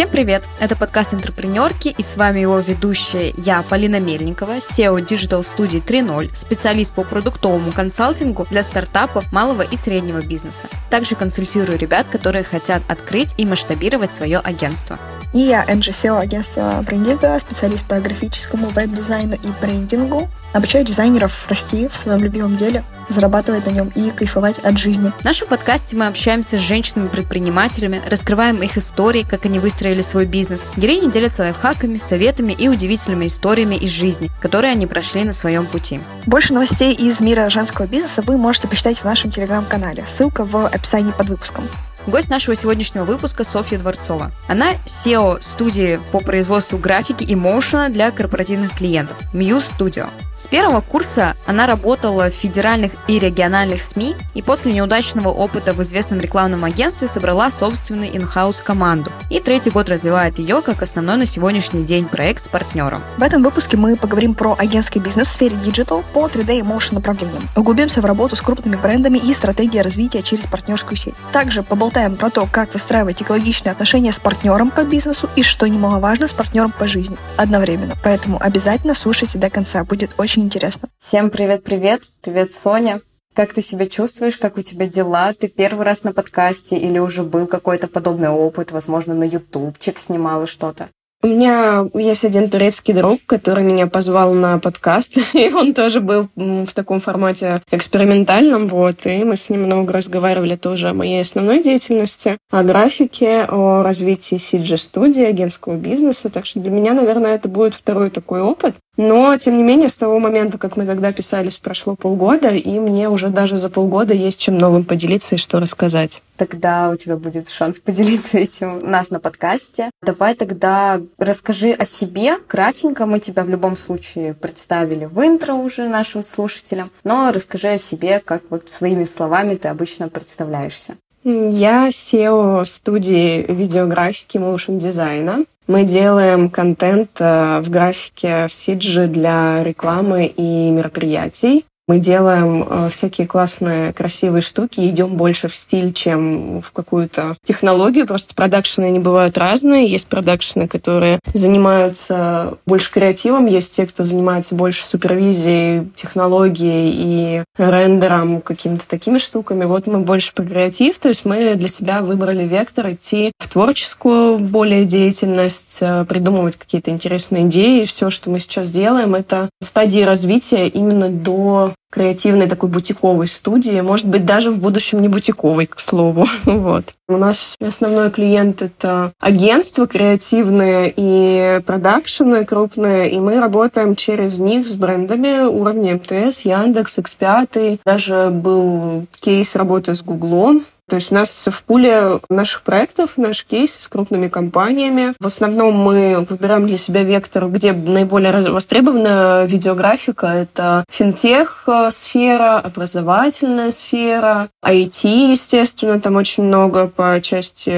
Всем привет! Это подкаст «Интерпренерки» и с вами его ведущая я, Полина Мельникова, SEO Digital Studio 3.0, специалист по продуктовому консалтингу для стартапов малого и среднего бизнеса. Также консультирую ребят, которые хотят открыть и масштабировать свое агентство. И я, Энджи SEO агентства брендинга, специалист по графическому веб-дизайну и брендингу. Обучаю дизайнеров расти в своем любимом деле, зарабатывать на нем и кайфовать от жизни. В нашем подкасте мы общаемся с женщинами-предпринимателями, раскрываем их истории, как они выстроили свой бизнес. Героини делятся лайфхаками, советами и удивительными историями из жизни, которые они прошли на своем пути. Больше новостей из мира женского бизнеса вы можете почитать в нашем телеграм-канале. Ссылка в описании под выпуском. Гость нашего сегодняшнего выпуска Софья Дворцова. Она SEO студии по производству графики и моушена для корпоративных клиентов Muse Studio. С первого курса она работала в федеральных и региональных СМИ и после неудачного опыта в известном рекламном агентстве собрала собственный инхаус команду. И третий год развивает ее как основной на сегодняшний день проект с партнером. В этом выпуске мы поговорим про агентский бизнес в сфере digital по 3D и motion направлениям. Углубимся в работу с крупными брендами и стратегии развития через партнерскую сеть. Также поболтаем про то, как выстраивать экологичные отношения с партнером по бизнесу и, что немаловажно, с партнером по жизни одновременно. Поэтому обязательно слушайте до конца, будет очень интересно. Всем привет-привет. Привет, Соня. Как ты себя чувствуешь? Как у тебя дела? Ты первый раз на подкасте или уже был какой-то подобный опыт? Возможно, на ютубчик снимала что-то? У меня есть один турецкий друг, который меня позвал на подкаст, и он тоже был в таком формате экспериментальном, вот, и мы с ним много разговаривали тоже о моей основной деятельности, о графике, о развитии CG-студии, агентского бизнеса, так что для меня, наверное, это будет второй такой опыт. Но, тем не менее, с того момента, как мы тогда писались, прошло полгода, и мне уже даже за полгода есть чем новым поделиться и что рассказать. Тогда у тебя будет шанс поделиться этим у нас на подкасте. Давай тогда расскажи о себе кратенько. Мы тебя в любом случае представили в интро уже нашим слушателям, но расскажи о себе, как вот своими словами ты обычно представляешься. Я SEO студии видеографики моушен дизайна. Мы делаем контент э, в графике в Сидже для рекламы и мероприятий. Мы делаем э, всякие классные, красивые штуки, идем больше в стиль, чем в какую-то технологию. Просто продакшены не бывают разные. Есть продакшены, которые занимаются больше креативом, есть те, кто занимается больше супервизией, технологией и рендером, какими-то такими штуками. Вот мы больше про креатив, то есть мы для себя выбрали вектор идти в творческую более деятельность, э, придумывать какие-то интересные идеи. Все, что мы сейчас делаем, это стадии развития именно до креативной такой бутиковой студии, может быть, даже в будущем не бутиковой, к слову. вот. У нас основной клиент — это агентства креативные и продакшены крупные, и мы работаем через них с брендами уровня МТС, Яндекс, X5. Даже был кейс работы с Гуглом, то есть у нас в пуле наших проектов, наш кейс с крупными компаниями. В основном мы выбираем для себя вектор, где наиболее востребована видеографика. Это финтех-сфера, образовательная сфера, IT, естественно, там очень много по части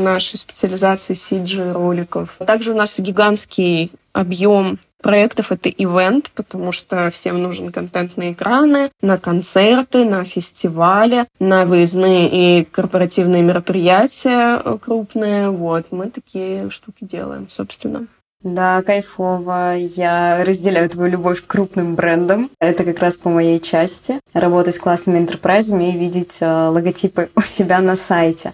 нашей специализации CG-роликов. Также у нас гигантский объем проектов это ивент, потому что всем нужен контент на экраны, на концерты, на фестивали, на выездные и корпоративные мероприятия крупные. Вот, мы такие штуки делаем, собственно. Да, кайфово. Я разделяю твою любовь к крупным брендам. Это как раз по моей части. Работать с классными enterprise ами и видеть э, логотипы у себя на сайте.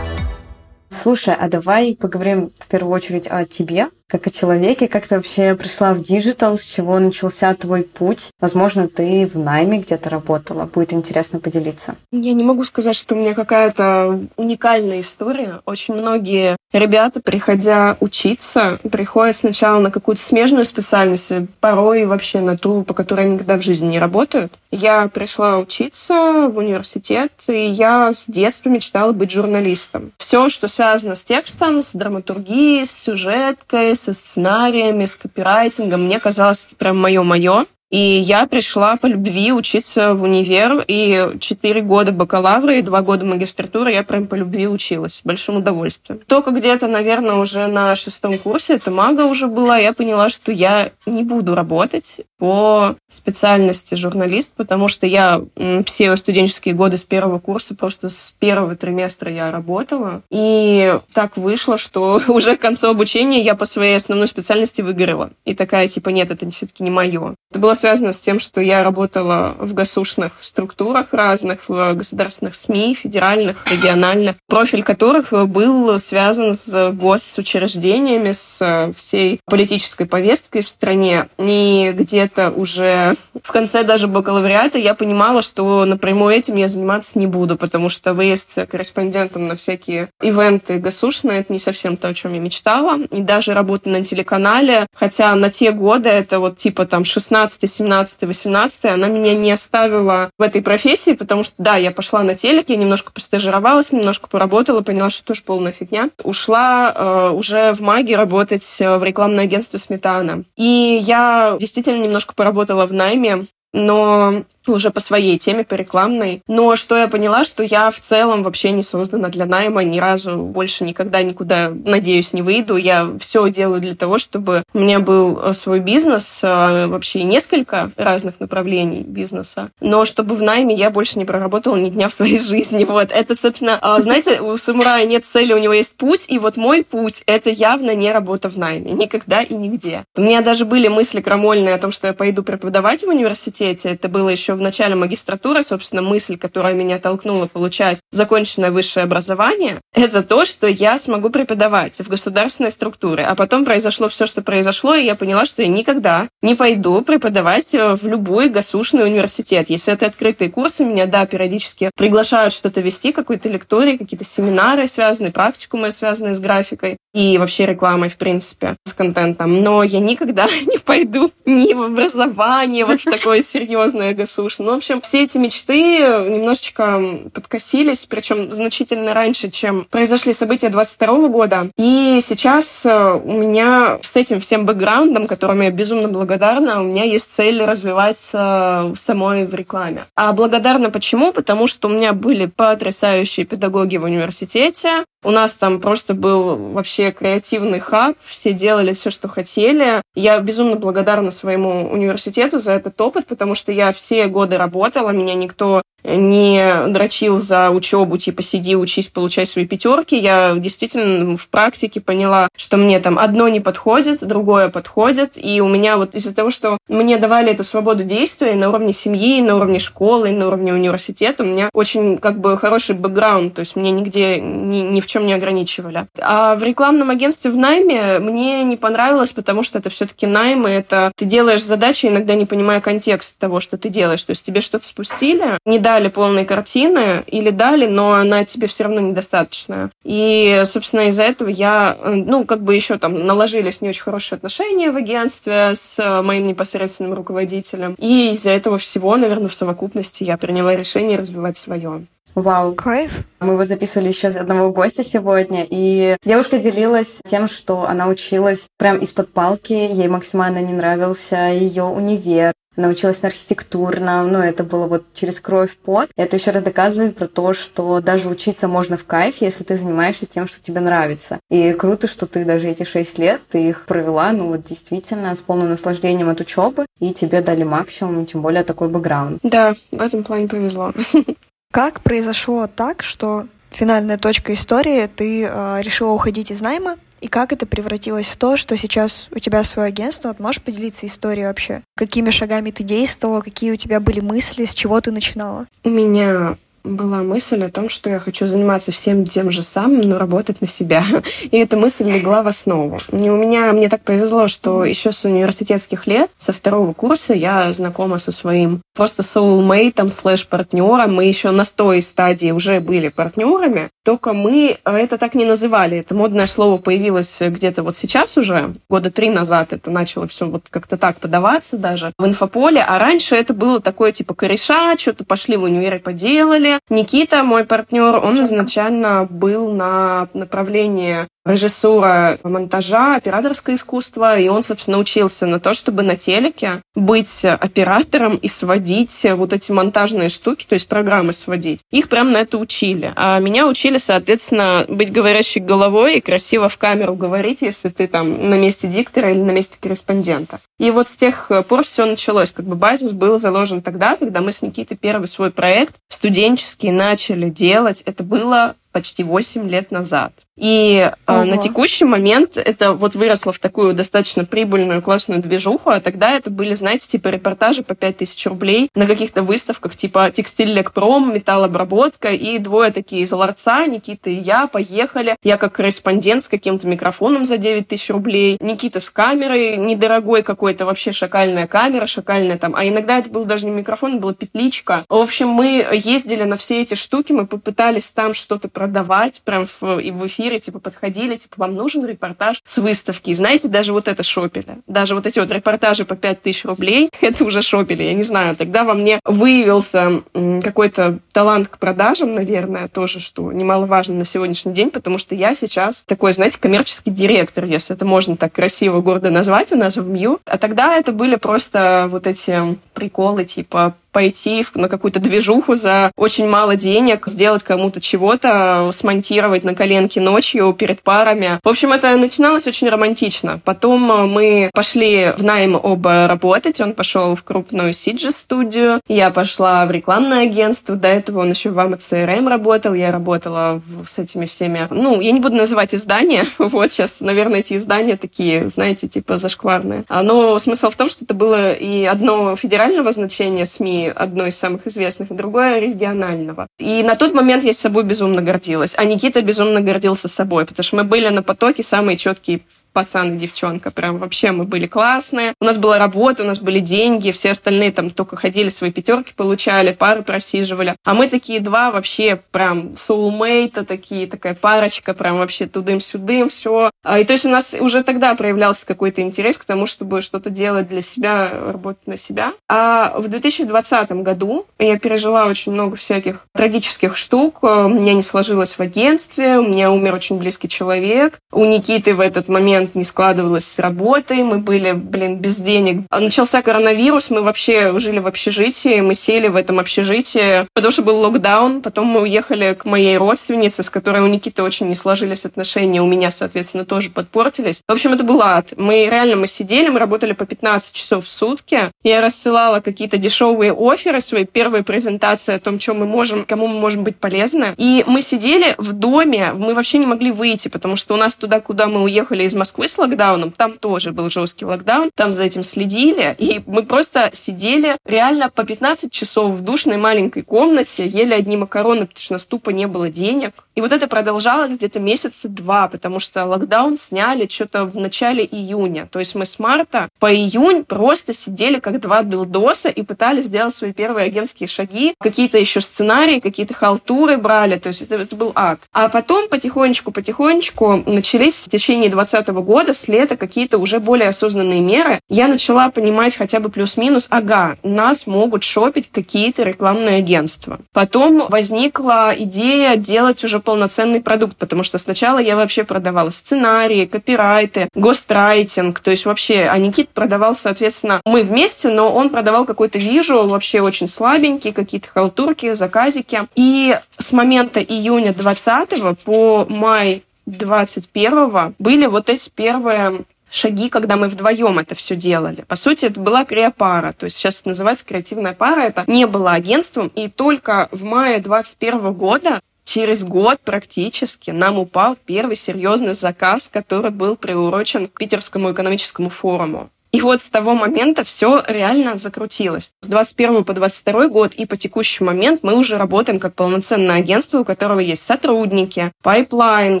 Слушай, а давай поговорим в первую очередь о тебе как о человеке, как ты вообще пришла в digital, с чего начался твой путь. Возможно, ты в найме где-то работала. Будет интересно поделиться. Я не могу сказать, что у меня какая-то уникальная история. Очень многие ребята, приходя учиться, приходят сначала на какую-то смежную специальность, порой вообще на ту, по которой они никогда в жизни не работают. Я пришла учиться в университет, и я с детства мечтала быть журналистом. Все, что связано с текстом, с драматургией, с сюжеткой, со сценариями, с копирайтингом. Мне казалось, это прям мое-мое. И я пришла по любви учиться в универ, и четыре года бакалавра и два года магистратуры я прям по любви училась, с большим удовольствием. Только где-то, наверное, уже на шестом курсе, это мага уже была, я поняла, что я не буду работать по специальности журналист, потому что я все студенческие годы с первого курса, просто с первого триместра я работала. И так вышло, что уже к концу обучения я по своей основной специальности выгорела. И такая, типа, нет, это все-таки не мое. Это было связано с тем, что я работала в государственных структурах разных, в государственных СМИ, федеральных, региональных, профиль которых был связан с госучреждениями, с всей политической повесткой в стране. И где-то уже в конце даже бакалавриата я понимала, что напрямую этим я заниматься не буду, потому что выезд корреспондентом на всякие ивенты государственные — это не совсем то, о чем я мечтала. И даже работа на телеканале, хотя на те годы, это вот типа там 16, 17, 18, она меня не оставила в этой профессии, потому что, да, я пошла на телек, я немножко постажировалась, немножко поработала, поняла, что тоже полная фигня. Ушла э, уже в маги работать э, в рекламное агентство «Сметана». И я действительно немножко поработала в найме, но уже по своей теме, по рекламной. Но что я поняла, что я в целом вообще не создана для найма, ни разу больше никогда никуда, надеюсь, не выйду. Я все делаю для того, чтобы у меня был э, свой бизнес, э, вообще несколько разных направлений бизнеса. Но чтобы в найме я больше не проработала ни дня в своей жизни. Вот это, собственно, а, знаете, у самурая нет цели, у него есть путь, и вот мой путь — это явно не работа в найме. Никогда и нигде. У меня даже были мысли крамольные о том, что я пойду преподавать в университете. Это было еще в начале магистратуры, собственно, мысль, которая меня толкнула получать законченное высшее образование, это то, что я смогу преподавать в государственной структуре. А потом произошло все, что произошло, и я поняла, что я никогда не пойду преподавать э, в любой государственный университет. Если это открытые курсы, меня, да, периодически приглашают что-то вести, какой-то лекторий, какие-то семинары связанные, практикумы, связанные с графикой и вообще рекламой, в принципе, с контентом. Но я никогда не пойду ни в образование, вот в такое серьезное государство, слушай. Ну, в общем, все эти мечты немножечко подкосились, причем значительно раньше, чем произошли события 22 года. И сейчас э, у меня с этим всем бэкграундом, которым я безумно благодарна, у меня есть цель развиваться самой в рекламе. А благодарна почему? Потому что у меня были потрясающие педагоги в университете, у нас там просто был вообще креативный хаб, все делали все, что хотели. Я безумно благодарна своему университету за этот опыт, потому что я все годы работала, меня никто не дрочил за учебу, типа сиди, учись, получай свои пятерки. Я действительно в практике поняла, что мне там одно не подходит, другое подходит. И у меня вот из-за того, что мне давали эту свободу действия на уровне семьи, на уровне школы, на уровне университета, у меня очень как бы хороший бэкграунд, то есть меня нигде ни, ни в чем не ограничивали. А в рекламном агентстве в найме мне не понравилось, потому что это все-таки найм, и это ты делаешь задачи, иногда не понимая контекст того, что ты делаешь. То есть тебе что-то спустили, не дали полной картины или дали, но она тебе все равно недостаточная. И, собственно, из-за этого я, ну, как бы еще там наложились не очень хорошие отношения в агентстве с моим непосредственным руководителем. И из-за этого всего, наверное, в совокупности я приняла решение развивать свое. Вау. Кайф. Мы вот записывали еще одного гостя сегодня, и девушка делилась тем, что она училась прям из-под палки, ей максимально не нравился ее универ, научилась на архитектурном, ну, это было вот через кровь, пот. Это еще раз доказывает про то, что даже учиться можно в кайф, если ты занимаешься тем, что тебе нравится. И круто, что ты даже эти шесть лет, ты их провела, ну, вот действительно, с полным наслаждением от учебы, и тебе дали максимум, тем более такой бэкграунд. Да, в этом плане повезло. Как произошло так, что финальная точка истории, ты э, решила уходить из найма, и как это превратилось в то, что сейчас у тебя свое агентство? Вот можешь поделиться историей вообще? Какими шагами ты действовала, какие у тебя были мысли, с чего ты начинала? У меня была мысль о том, что я хочу заниматься всем тем же самым, но работать на себя. И эта мысль легла в основу. И у меня, мне так повезло, что еще с университетских лет, со второго курса, я знакома со своим просто soulmate, слэш-партнером. Мы еще на той стадии уже были партнерами, только мы это так не называли. Это модное слово появилось где-то вот сейчас уже, года три назад. Это начало все вот как-то так подаваться даже в инфополе, а раньше это было такое типа кореша, что-то пошли в универе поделали, Никита, мой партнер, он изначально был на направлении режиссура монтажа, операторское искусство, и он, собственно, учился на то, чтобы на телеке быть оператором и сводить вот эти монтажные штуки, то есть программы сводить. Их прям на это учили. А меня учили, соответственно, быть говорящей головой и красиво в камеру говорить, если ты там на месте диктора или на месте корреспондента. И вот с тех пор все началось. Как бы базис был заложен тогда, когда мы с Никитой первый свой проект студенческий начали делать. Это было почти 8 лет назад. И э, на текущий момент это вот выросло в такую достаточно прибыльную, классную движуху, а тогда это были, знаете, типа репортажи по 5000 рублей на каких-то выставках, типа текстиль Лекпром, металлообработка, и двое такие из ларца, Никита и я, поехали. Я как корреспондент с каким-то микрофоном за 9 тысяч рублей, Никита с камерой, недорогой какой-то, вообще шакальная камера, шакальная там, а иногда это был даже не микрофон, это была петличка. В общем, мы ездили на все эти штуки, мы попытались там что-то продавать, прям в, и в эфире, типа, подходили, типа, вам нужен репортаж с выставки. И знаете, даже вот это шопили. Даже вот эти вот репортажи по 5000 рублей, это уже шопили, я не знаю. Тогда во мне выявился какой-то талант к продажам, наверное, тоже, что немаловажно на сегодняшний день, потому что я сейчас такой, знаете, коммерческий директор, если это можно так красиво, гордо назвать у нас в МЮ. А тогда это были просто вот эти приколы, типа, пойти на какую-то движуху за очень мало денег, сделать кому-то чего-то, смонтировать на коленке ночью перед парами. В общем, это начиналось очень романтично. Потом э, мы пошли в найм оба работать. Он пошел в крупную Сиджи-студию. Я пошла в рекламное агентство. До этого он еще в АМЦРМ работал. Я работала с этими всеми... Ну, я не буду называть издания. Вот сейчас, наверное, эти издания такие, знаете, типа зашкварные. А, но смысл в том, что это было и одно федерального значения СМИ, одной из самых известных, и другое регионального. И на тот момент я с собой безумно гордилась. А Никита безумно гордился собой, потому что мы были на потоке самые четкие пацан и девчонка. Прям вообще мы были классные. У нас была работа, у нас были деньги, все остальные там только ходили, свои пятерки получали, пары просиживали. А мы такие два вообще прям соулмейта такие, такая парочка, прям вообще тудым-сюдым, все. А, и то есть у нас уже тогда проявлялся какой-то интерес к тому, чтобы что-то делать для себя, работать на себя. А в 2020 году я пережила очень много всяких трагических штук. У меня не сложилось в агентстве, у меня умер очень близкий человек. У Никиты в этот момент момент не складывалось с работой, мы были, блин, без денег. А начался коронавирус, мы вообще жили в общежитии, мы сели в этом общежитии, потому что был локдаун, потом мы уехали к моей родственнице, с которой у Никиты очень не сложились отношения, у меня, соответственно, тоже подпортились. В общем, это был ад. Мы реально, мы сидели, мы работали по 15 часов в сутки. Я рассылала какие-то дешевые оферы, свои первые презентации о том, чем мы можем, кому мы можем быть полезны. И мы сидели в доме, мы вообще не могли выйти, потому что у нас туда, куда мы уехали из Москвы, с локдауном, там тоже был жесткий локдаун, там за этим следили, и мы просто сидели реально по 15 часов в душной маленькой комнате, ели одни макароны, потому что на ступа не было денег. И вот это продолжалось где-то месяца два, потому что локдаун сняли что-то в начале июня. То есть мы с марта по июнь просто сидели как два дылдоса и пытались сделать свои первые агентские шаги. Какие-то еще сценарии, какие-то халтуры брали. То есть это, это был ад. А потом потихонечку-потихонечку начались в течение 2020 года, с лета, какие-то уже более осознанные меры, я начала понимать хотя бы плюс-минус, ага, нас могут шопить какие-то рекламные агентства. Потом возникла идея делать уже полноценный продукт, потому что сначала я вообще продавала сценарии, копирайты, гострайтинг, то есть вообще, а Никит продавал, соответственно, мы вместе, но он продавал какой-то вижу, вообще очень слабенький, какие-то халтурки, заказики. И с момента июня 20 по май 21-го были вот эти первые шаги, когда мы вдвоем это все делали. По сути, это была креопара, то есть сейчас называется креативная пара, это не было агентством, и только в мае 21 года через год практически нам упал первый серьезный заказ, который был приурочен к Питерскому экономическому форуму. И вот с того момента все реально закрутилось. С 21 по 22 год и по текущий момент мы уже работаем как полноценное агентство, у которого есть сотрудники, пайплайн,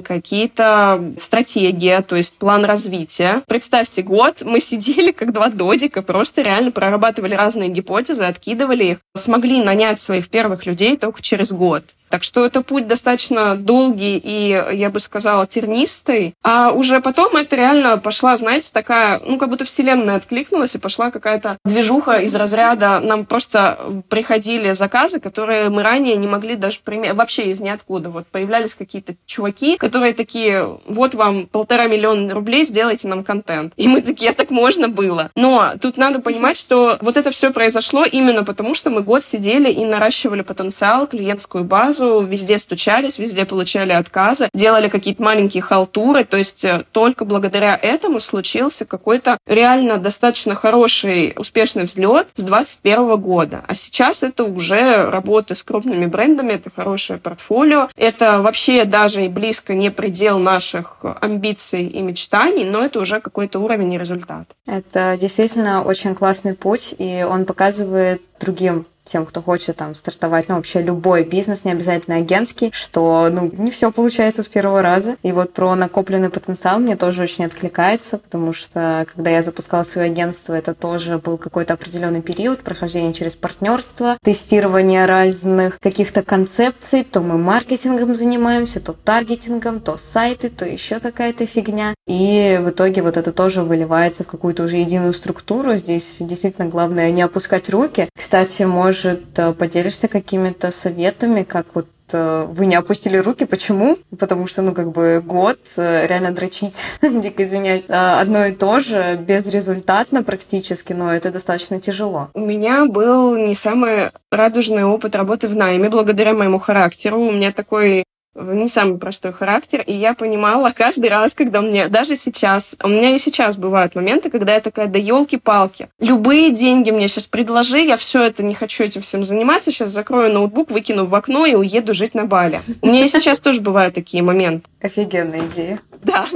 какие-то стратегии, то есть план развития. Представьте, год мы сидели как два додика, просто реально прорабатывали разные гипотезы, откидывали их, смогли нанять своих первых людей только через год. Так что это путь достаточно долгий и, я бы сказала, тернистый. А уже потом это реально пошла, знаете, такая, ну, как будто вселенная откликнулась, и пошла какая-то движуха из разряда. Нам просто приходили заказы, которые мы ранее не могли даже применить, вообще из ниоткуда. Вот появлялись какие-то чуваки, которые такие, вот вам полтора миллиона рублей, сделайте нам контент. И мы такие, так можно было. Но тут надо понимать, что вот это все произошло именно потому, что мы год сидели и наращивали потенциал, клиентскую базу, везде стучались, везде получали отказы, делали какие-то маленькие халтуры. То есть э, только благодаря этому случился какой-то реально достаточно хороший, успешный взлет с 2021 года. А сейчас это уже работа с крупными брендами, это хорошее портфолио. Это вообще даже и близко не предел наших амбиций и мечтаний, но это уже какой-то уровень и результат. Это действительно очень классный путь, и он показывает другим тем, кто хочет там стартовать, ну, вообще любой бизнес, не обязательно агентский, что, ну, не все получается с первого раза. И вот про накопленный потенциал мне тоже очень откликается, потому что, когда я запускала свое агентство, это тоже был какой-то определенный период прохождения через партнерство, тестирование разных каких-то концепций, то мы маркетингом занимаемся, то таргетингом, то сайты, то еще какая-то фигня. И в итоге вот это тоже выливается в какую-то уже единую структуру. Здесь действительно главное не опускать руки. Кстати, может может, э, поделишься какими-то советами, как вот э, вы не опустили руки. Почему? Потому что, ну, как бы год э, реально дрочить, дико извиняюсь, одно и то же, безрезультатно практически, но это достаточно тяжело. У меня был не самый радужный опыт работы в найме благодаря моему характеру. У меня такой не самый простой характер, и я понимала каждый раз, когда мне, даже сейчас, у меня и сейчас бывают моменты, когда я такая, да елки-палки, любые деньги мне сейчас предложи, я все это не хочу этим всем заниматься, сейчас закрою ноутбук, выкину в окно и уеду жить на Бали. У меня и сейчас тоже бывают такие моменты. Офигенная идея. Да,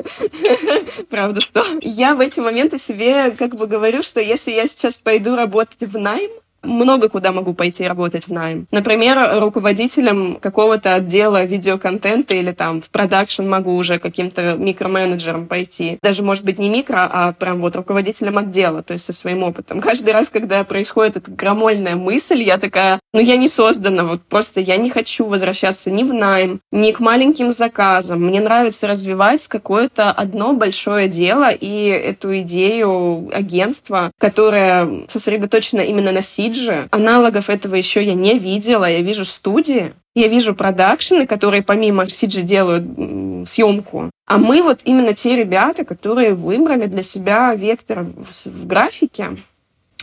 правда, что я в эти моменты себе как бы говорю, что если я сейчас пойду работать в найм, много куда могу пойти работать в найм. Например, руководителем какого-то отдела видеоконтента или там в продакшн могу уже каким-то микроменеджером пойти. Даже, может быть, не микро, а прям вот руководителем отдела, то есть со своим опытом. Каждый раз, когда происходит эта громольная мысль, я такая, ну я не создана, вот просто я не хочу возвращаться ни в найм, ни к маленьким заказам. Мне нравится развивать какое-то одно большое дело и эту идею агентства, которое сосредоточено именно на сид Фиджи. Аналогов этого еще я не видела. Я вижу студии, я вижу продакшены, которые помимо Сиджи делают съемку. А мы вот именно те ребята, которые выбрали для себя вектор в графике,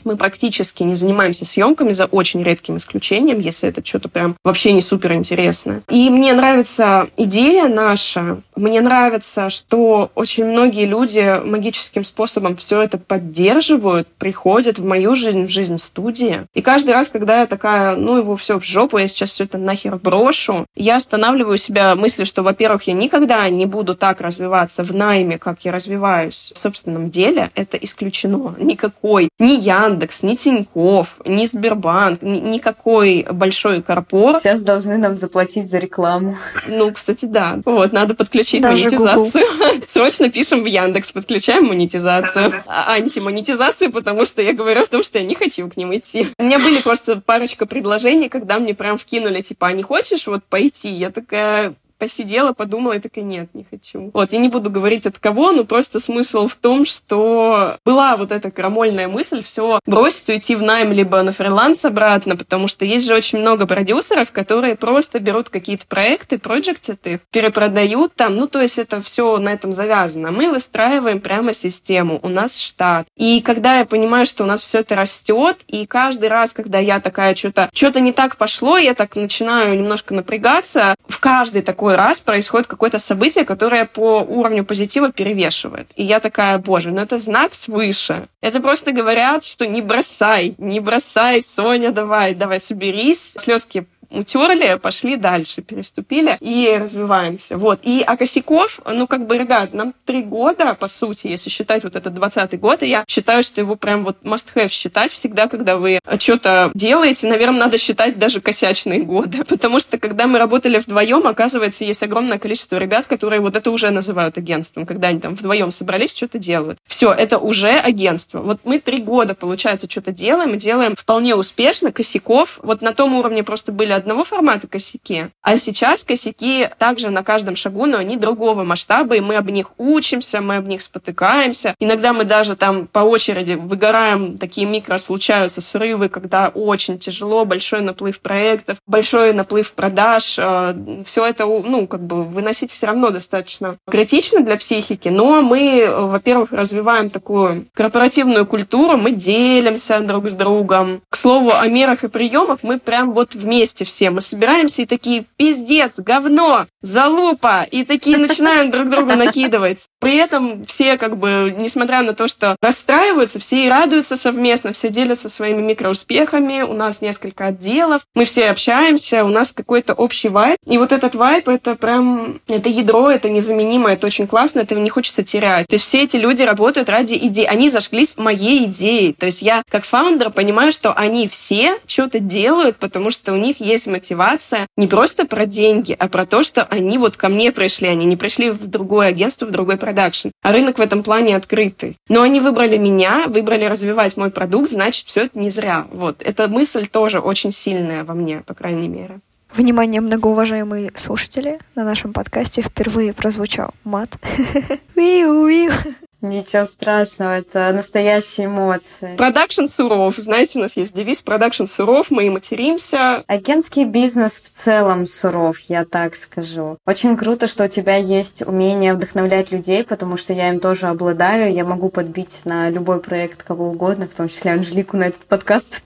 мы практически не занимаемся съемками, за очень редким исключением, если это что-то прям вообще не супер интересное. И мне нравится идея наша, мне нравится, что очень многие люди магическим способом все это поддерживают, приходят в мою жизнь, в жизнь студии. И каждый раз, когда я такая, ну его все в жопу, я сейчас все это нахер брошу, я останавливаю себя мыслью, что, во-первых, я никогда не буду так развиваться в найме, как я развиваюсь в собственном деле. Это исключено. Никакой. Ни я Яндекс, ни Тиньков, ни Сбербанк, ни, никакой большой корпор. Сейчас должны нам заплатить за рекламу. Ну, кстати, да. Вот, надо подключить Даже монетизацию. Google. Срочно пишем в Яндекс, подключаем монетизацию. А, антимонетизацию, потому что я говорю о том, что я не хочу к ним идти. У меня были просто парочка предложений, когда мне прям вкинули, типа, а не хочешь вот пойти? Я такая, посидела, подумала и такая, нет, не хочу. Вот, я не буду говорить от кого, но просто смысл в том, что была вот эта крамольная мысль все бросить, уйти в найм, либо на фриланс обратно, потому что есть же очень много продюсеров, которые просто берут какие-то проекты, проектят их, перепродают там, ну, то есть это все на этом завязано. Мы выстраиваем прямо систему, у нас штат. И когда я понимаю, что у нас все это растет, и каждый раз, когда я такая что-то, что-то не так пошло, я так начинаю немножко напрягаться, в каждый такой другой раз происходит какое-то событие, которое по уровню позитива перевешивает. И я такая, боже, ну это знак свыше. Это просто говорят, что не бросай, не бросай, Соня, давай, давай, соберись. Слезки утерли, пошли дальше, переступили и развиваемся. Вот. И а косяков, ну, как бы, ребят, нам три года, по сути, если считать вот этот двадцатый год, и я считаю, что его прям вот must-have считать всегда, когда вы что-то делаете, наверное, надо считать даже косячные годы. Потому что, когда мы работали вдвоем, оказывается, есть огромное количество ребят, которые вот это уже называют агентством, когда они там вдвоем собрались, что-то делают. Все, это уже агентство. Вот мы три года, получается, что-то делаем, и делаем вполне успешно, косяков. Вот на том уровне просто были одного формата косяки, а сейчас косяки также на каждом шагу, но они другого масштаба, и мы об них учимся, мы об них спотыкаемся. Иногда мы даже там по очереди выгораем, такие микро случаются срывы, когда очень тяжело, большой наплыв проектов, большой наплыв продаж. Э, все это, ну, как бы выносить все равно достаточно критично для психики, но мы, во-первых, развиваем такую корпоративную культуру, мы делимся друг с другом. К слову, о мерах и приемах мы прям вот вместе все. Мы собираемся и такие, пиздец, говно, залупа, и такие начинаем друг другу накидывать. При этом все как бы, несмотря на то, что расстраиваются, все и радуются совместно, все делятся своими микроуспехами, у нас несколько отделов, мы все общаемся, у нас какой-то общий вайб. И вот этот вайб, это прям, это ядро, это незаменимо, это очень классно, этого не хочется терять. То есть все эти люди работают ради идей, они зажглись моей идеей. То есть я как фаундер понимаю, что они все что-то делают, потому что у них есть мотивация не просто про деньги, а про то, что они вот ко мне пришли, они не пришли в другое агентство, в другой продакшн. А рынок в этом плане открытый. Но они выбрали меня, выбрали развивать мой продукт, значит, все это не зря. Вот. Эта мысль тоже очень сильная во мне, по крайней мере. Внимание, многоуважаемые слушатели, на нашем подкасте впервые прозвучал мат. Ничего страшного, это настоящие эмоции. Продакшн суров. Знаете, у нас есть девиз продакшн суров, мы и материмся. Агентский бизнес в целом суров, я так скажу. Очень круто, что у тебя есть умение вдохновлять людей, потому что я им тоже обладаю. Я могу подбить на любой проект кого угодно, в том числе Анжелику на этот подкаст.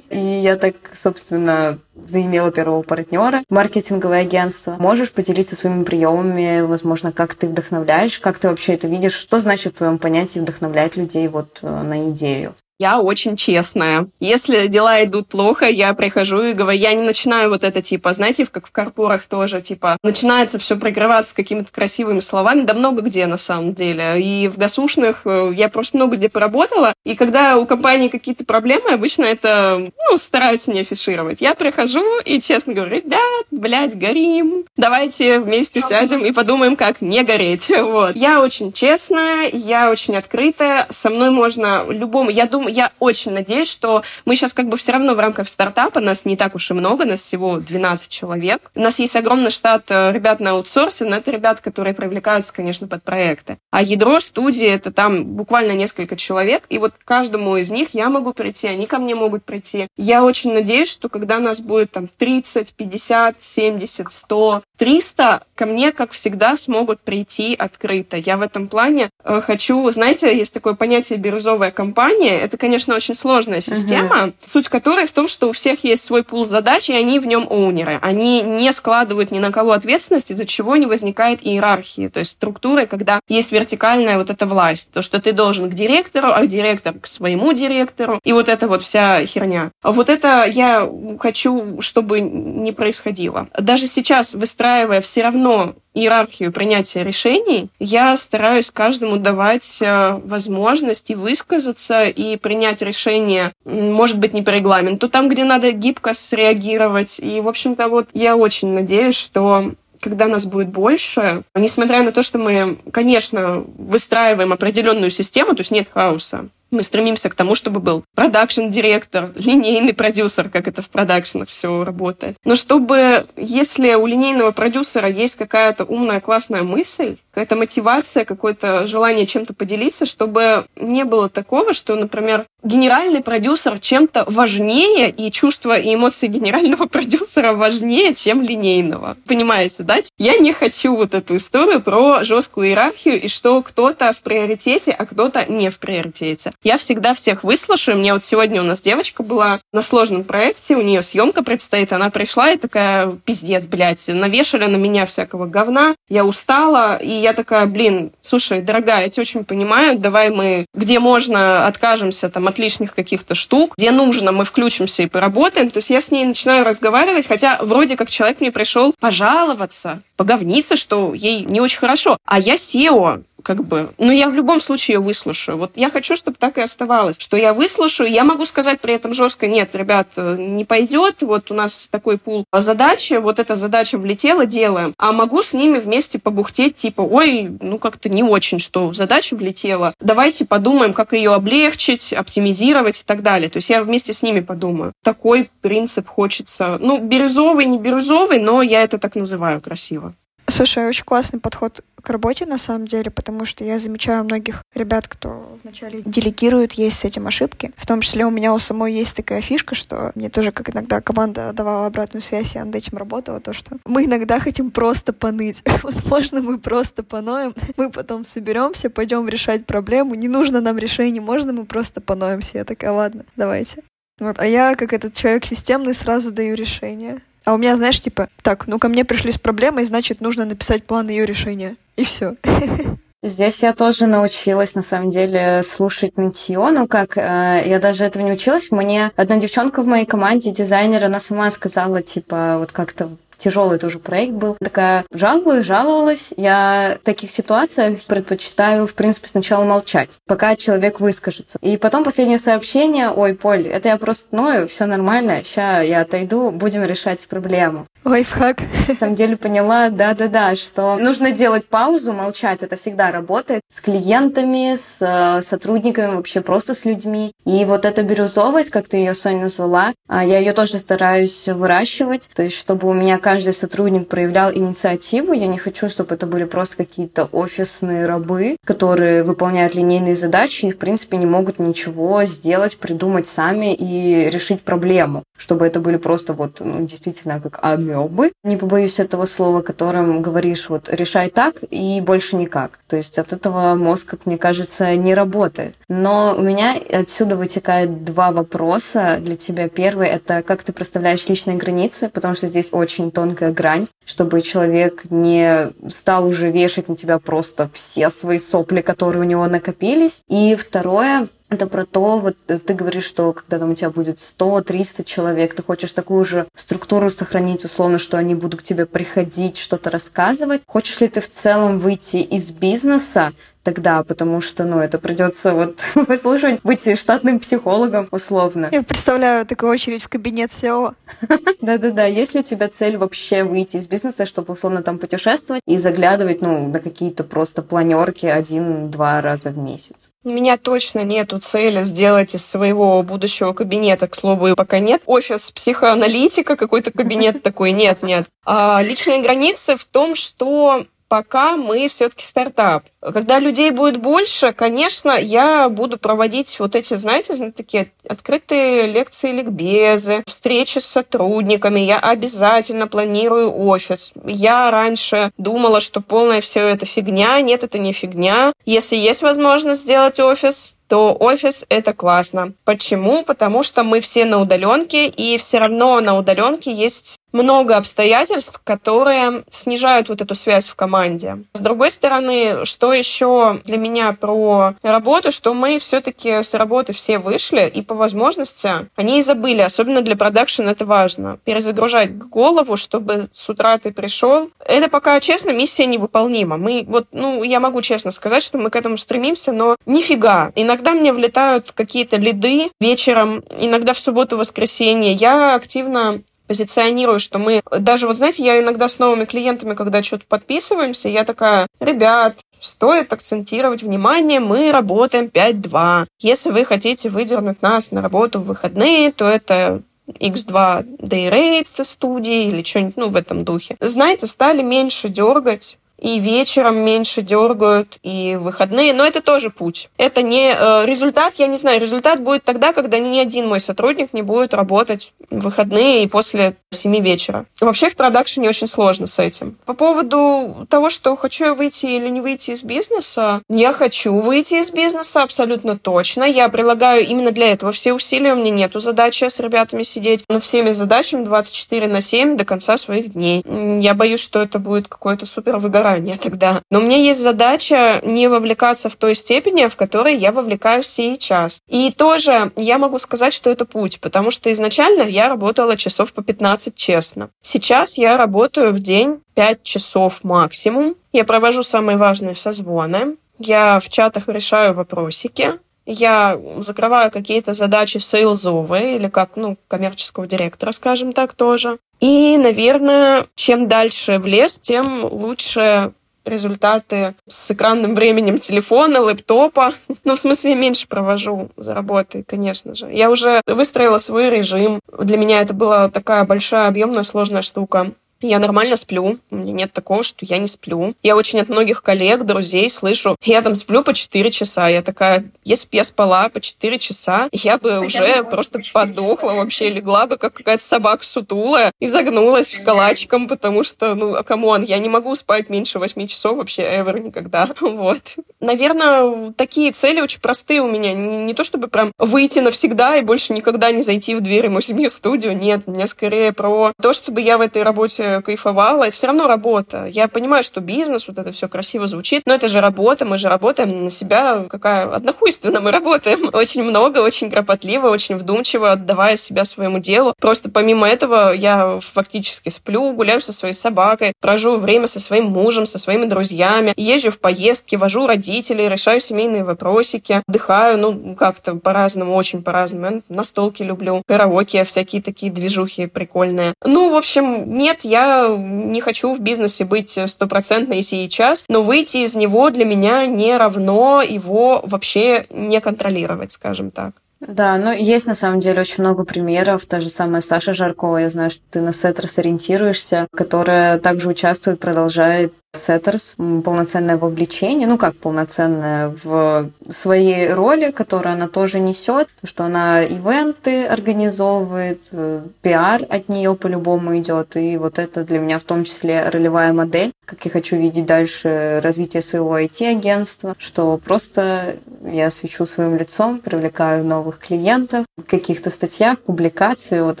И я так, собственно, заимела первого партнера, маркетинговое агентство. Можешь поделиться своими приемами, возможно, как ты вдохновляешь, как ты вообще это видишь, что значит в твоем понятии вдохновлять людей вот э, на идею? Я очень честная. Если дела идут плохо, я прихожу и говорю, я не начинаю вот это типа, знаете, как в корпорах тоже, типа, начинается все прикрываться какими-то красивыми словами, да много где на самом деле. И в гасушных э, я просто много где поработала, и когда у компании какие-то проблемы, обычно это, ну, стараюсь не афишировать. Я прихожу и честно говорю, ребят, блядь, горим, давайте вместе сядем и подумаем, как не гореть. Вот. Я очень честная, я очень открытая, со мной можно любому, я думаю, я очень надеюсь, что мы сейчас как бы все равно в рамках стартапа, нас не так уж и много, нас всего 12 человек. У нас есть огромный штат э, ребят на аутсорсе, но это ребят, которые привлекаются, конечно, под проекты. А ядро студии — это там буквально несколько человек, и вот каждому из них я могу прийти, они ко мне могут прийти. Я очень надеюсь, что когда нас будет там 30, 50, 70, 100, 300, ко мне, как всегда, смогут прийти открыто. Я в этом плане э, хочу... Знаете, есть такое понятие «бирюзовая компания». Это, конечно, очень сложная система, uh-huh. суть которой в том, что у всех есть свой пул задач, и они в нем оунеры. Они не складывают ни на кого ответственность, из-за чего не возникает иерархии, то есть структуры, когда есть вертикальная вот эта власть, то, что ты должен к директору, а директор к своему директору, и вот эта вот вся херня. Вот это я хочу, чтобы не происходило. Даже сейчас, выстраивая все равно иерархию принятия решений, я стараюсь каждому давать э, возможность и высказаться, и принять решение, может быть, не по регламенту, там, где надо гибко среагировать. И, в общем-то, вот я очень надеюсь, что когда нас будет больше, несмотря на то, что мы, конечно, выстраиваем определенную систему, то есть нет хаоса, мы стремимся к тому, чтобы был продакшн-директор, линейный продюсер, как это в продакшенах все работает. Но чтобы, если у линейного продюсера есть какая-то умная, классная мысль, какая-то мотивация, какое-то желание чем-то поделиться, чтобы не было такого, что, например, генеральный продюсер чем-то важнее, и чувства и эмоции генерального продюсера важнее, чем линейного. Понимаете, да? Я не хочу вот эту историю про жесткую иерархию и что кто-то в приоритете, а кто-то не в приоритете. Я всегда всех выслушаю. Мне вот сегодня у нас девочка была на сложном проекте, у нее съемка предстоит, она пришла и такая, пиздец, блядь, навешали на меня всякого говна, я устала, и я такая, блин, слушай, дорогая, я тебя очень понимаю, давай мы, где можно, откажемся там от лишних каких-то штук, где нужно, мы включимся и поработаем. То есть я с ней начинаю разговаривать, хотя вроде как человек мне пришел пожаловаться, поговниться, что ей не очень хорошо. А я SEO, как бы. Но я в любом случае ее выслушаю. Вот я хочу, чтобы так и оставалось, что я выслушаю, я могу сказать при этом жестко, нет, ребят, не пойдет, вот у нас такой пул задачи, вот эта задача влетела, делаем. А могу с ними вместе побухтеть, типа, ой, ну как-то не очень, что задача влетела. Давайте подумаем, как ее облегчить, оптимизировать и так далее. То есть я вместе с ними подумаю. Такой принцип хочется. Ну, бирюзовый, не бирюзовый, но я это так называю красиво. Слушай, очень классный подход к работе на самом деле, потому что я замечаю многих ребят, кто вначале делегирует, есть с этим ошибки. В том числе у меня у самой есть такая фишка, что мне тоже, как иногда команда давала обратную связь, я над этим работала, то, что мы иногда хотим просто поныть. Вот можно мы просто поноем, мы потом соберемся, пойдем решать проблему. Не нужно нам решение, можно мы просто поноемся. Я такая, ладно, давайте. Вот, а я, как этот человек системный, сразу даю решение. А у меня, знаешь, типа, так, ну ко мне пришли с проблемой, значит, нужно написать план ее решения. И все. Здесь я тоже научилась, на самом деле, слушать нытье. Ну как, э, я даже этого не училась. Мне одна девчонка в моей команде, дизайнер, она сама сказала, типа, вот как-то тяжелый тоже проект был. Такая жаловалась, жаловалась. Я в таких ситуациях предпочитаю, в принципе, сначала молчать, пока человек выскажется. И потом последнее сообщение, ой, Поль, это я просто ною, все нормально, сейчас я отойду, будем решать проблему. Лайфхак. На самом деле поняла, да-да-да, что нужно делать паузу, молчать, это всегда работает с клиентами, с э, сотрудниками, вообще просто с людьми. И вот эта бирюзовость, как ты ее, Соня, назвала, а, я ее тоже стараюсь выращивать, то есть чтобы у меня каждый сотрудник проявлял инициативу. Я не хочу, чтобы это были просто какие-то офисные рабы, которые выполняют линейные задачи и, в принципе, не могут ничего сделать, придумать сами и решить проблему. Чтобы это были просто вот ну, действительно как амебы, не побоюсь этого слова, которым говоришь вот решай так и больше никак. То есть от этого мозг, как мне кажется, не работает. Но у меня отсюда вытекает два вопроса для тебя. Первый — это как ты проставляешь личные границы, потому что здесь очень тонкая грань, чтобы человек не стал уже вешать на тебя просто все свои сопли, которые у него накопились. И второе, это про то, вот ты говоришь, что когда там у тебя будет 100-300 человек, ты хочешь такую же структуру сохранить, условно, что они будут к тебе приходить, что-то рассказывать. Хочешь ли ты в целом выйти из бизнеса тогда, потому что, ну, это придется вот выслушивать, быть штатным психологом условно. Я представляю такую очередь в кабинет SEO. Да-да-да, есть ли у тебя цель вообще выйти из бизнеса, чтобы условно там путешествовать и заглядывать, ну, на какие-то просто планерки один-два раза в месяц? У меня точно нету цели сделать из своего будущего кабинета, к слову, пока нет. Офис психоаналитика, какой-то кабинет такой, нет, нет. А личные границы в том, что пока мы все-таки стартап. Когда людей будет больше, конечно, я буду проводить вот эти, знаете, такие открытые лекции, ликбезы, встречи с сотрудниками. Я обязательно планирую офис. Я раньше думала, что полная все это фигня. Нет, это не фигня. Если есть возможность сделать офис, то офис это классно. Почему? Потому что мы все на удаленке, и все равно на удаленке есть много обстоятельств, которые снижают вот эту связь в команде. С другой стороны, что еще для меня про работу, что мы все-таки с работы все вышли, и по возможности они и забыли, особенно для продакшена это важно, перезагружать голову, чтобы с утра ты пришел. Это пока, честно, миссия невыполнима. Мы вот, ну, я могу честно сказать, что мы к этому стремимся, но нифига. Иногда Иногда мне влетают какие-то лиды вечером, иногда в субботу-воскресенье. Я активно позиционирую, что мы... Даже, вот знаете, я иногда с новыми клиентами, когда что-то подписываемся, я такая, ребят, стоит акцентировать внимание, мы работаем 5-2. Если вы хотите выдернуть нас на работу в выходные, то это X2 Day Rate студии или что-нибудь, ну, в этом духе. Знаете, стали меньше дергать и вечером меньше дергают, и выходные. Но это тоже путь. Это не э, результат, я не знаю, результат будет тогда, когда ни один мой сотрудник не будет работать в выходные и после 7 вечера. Вообще в продакшене очень сложно с этим. По поводу того, что хочу я выйти или не выйти из бизнеса, я хочу выйти из бизнеса абсолютно точно. Я прилагаю именно для этого все усилия. У меня нету задачи с ребятами сидеть над всеми задачами 24 на 7 до конца своих дней. Я боюсь, что это будет какое-то супер выгорание заранее тогда. Но у меня есть задача не вовлекаться в той степени, в которой я вовлекаюсь сейчас. И тоже я могу сказать, что это путь, потому что изначально я работала часов по 15 честно. Сейчас я работаю в день 5 часов максимум. Я провожу самые важные созвоны. Я в чатах решаю вопросики, я закрываю какие-то задачи сейлзовые или как, ну, коммерческого директора, скажем так, тоже. И, наверное, чем дальше в лес, тем лучше результаты с экранным временем телефона, лэптопа. Ну, в смысле, меньше провожу за работой, конечно же. Я уже выстроила свой режим. Для меня это была такая большая, объемная, сложная штука. Я нормально сплю. У меня нет такого, что я не сплю. Я очень от многих коллег, друзей слышу, я там сплю по 4 часа. Я такая, если бы я спала по 4 часа, я бы уже просто подохла вообще, легла бы, как какая-то собака сутулая, и загнулась в калачиком, потому что, ну, а come on, я не могу спать меньше 8 часов вообще ever никогда. Вот. Наверное, такие цели очень простые у меня. Не, не то чтобы прям выйти навсегда и больше никогда не зайти в дверь мою семью студию. Нет, мне скорее про то, чтобы я в этой работе кайфовала. Это все равно работа. Я понимаю, что бизнес, вот это все красиво звучит, но это же работа, мы же работаем на себя. Какая однохуйственно мы работаем. Очень много, очень кропотливо, очень вдумчиво, отдавая себя своему делу. Просто помимо этого я фактически сплю, гуляю со своей собакой, провожу время со своим мужем, со своими друзьями, езжу в поездки, вожу родителей, решаю семейные вопросики, отдыхаю, ну, как-то по-разному, очень по-разному. Я настолки люблю, караоке, всякие такие движухи прикольные. Ну, в общем, нет, я я не хочу в бизнесе быть стопроцентной сейчас, но выйти из него для меня не равно его вообще не контролировать, скажем так. Да, ну есть на самом деле очень много примеров. Та же самая Саша Жаркова, я знаю, что ты на Setters ориентируешься, которая также участвует, продолжает Setters, полноценное вовлечение, ну как полноценное в своей роли, которую она тоже несет, что она ивенты организовывает, э, пиар от нее по-любому идет, и вот это для меня в том числе ролевая модель, как я хочу видеть дальше развитие своего IT-агентства, что просто я свечу своим лицом, привлекаю новых клиентов, каких-то статьях, публикации, вот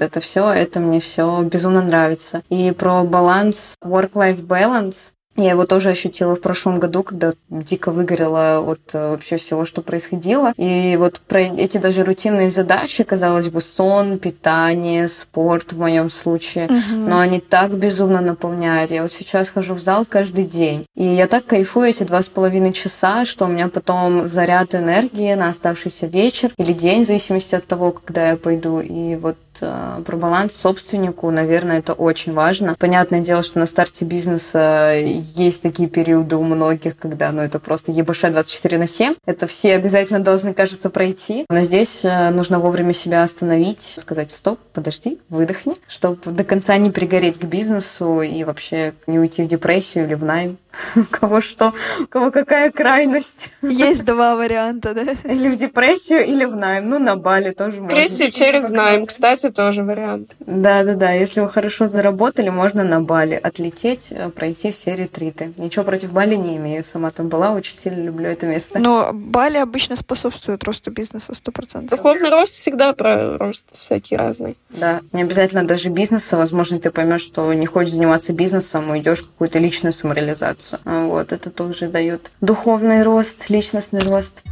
это все, это мне все безумно нравится. И про баланс, work-life balance, я его тоже ощутила в прошлом году, когда дико выгорела от э, вообще всего, что происходило. И вот про эти даже рутинные задачи, казалось бы, сон, питание, спорт в моем случае, угу. но они так безумно наполняют. Я вот сейчас хожу в зал каждый день. И я так кайфую эти два с половиной часа, что у меня потом заряд энергии на оставшийся вечер или день, в зависимости от того, когда я пойду. И вот про баланс собственнику, наверное, это очень важно. Понятное дело, что на старте бизнеса есть такие периоды у многих, когда ну, это просто ебаш 24 на 7. Это все обязательно должны, кажется, пройти. Но здесь э, нужно вовремя себя остановить, сказать стоп, подожди, выдохни, чтобы до конца не пригореть к бизнесу и вообще не уйти в депрессию или в найм. У кого что, у кого какая крайность. Есть два варианта, да? Или в депрессию, или в найм. Ну, на Бали тоже можно. Депрессию через найм, кстати, тоже вариант. Да-да-да, если вы хорошо заработали, можно на Бали отлететь, э, пройти все ретриты. Ничего против Бали не имею, сама там была, очень сильно люблю это место. Но Бали обычно способствует росту бизнеса 100%. Духовный рост всегда про рост всякий разный. Да, не обязательно даже бизнеса, возможно, ты поймешь, что не хочешь заниматься бизнесом, уйдешь в какую-то личную самореализацию. Вот, это тоже дает духовный рост, личностный рост.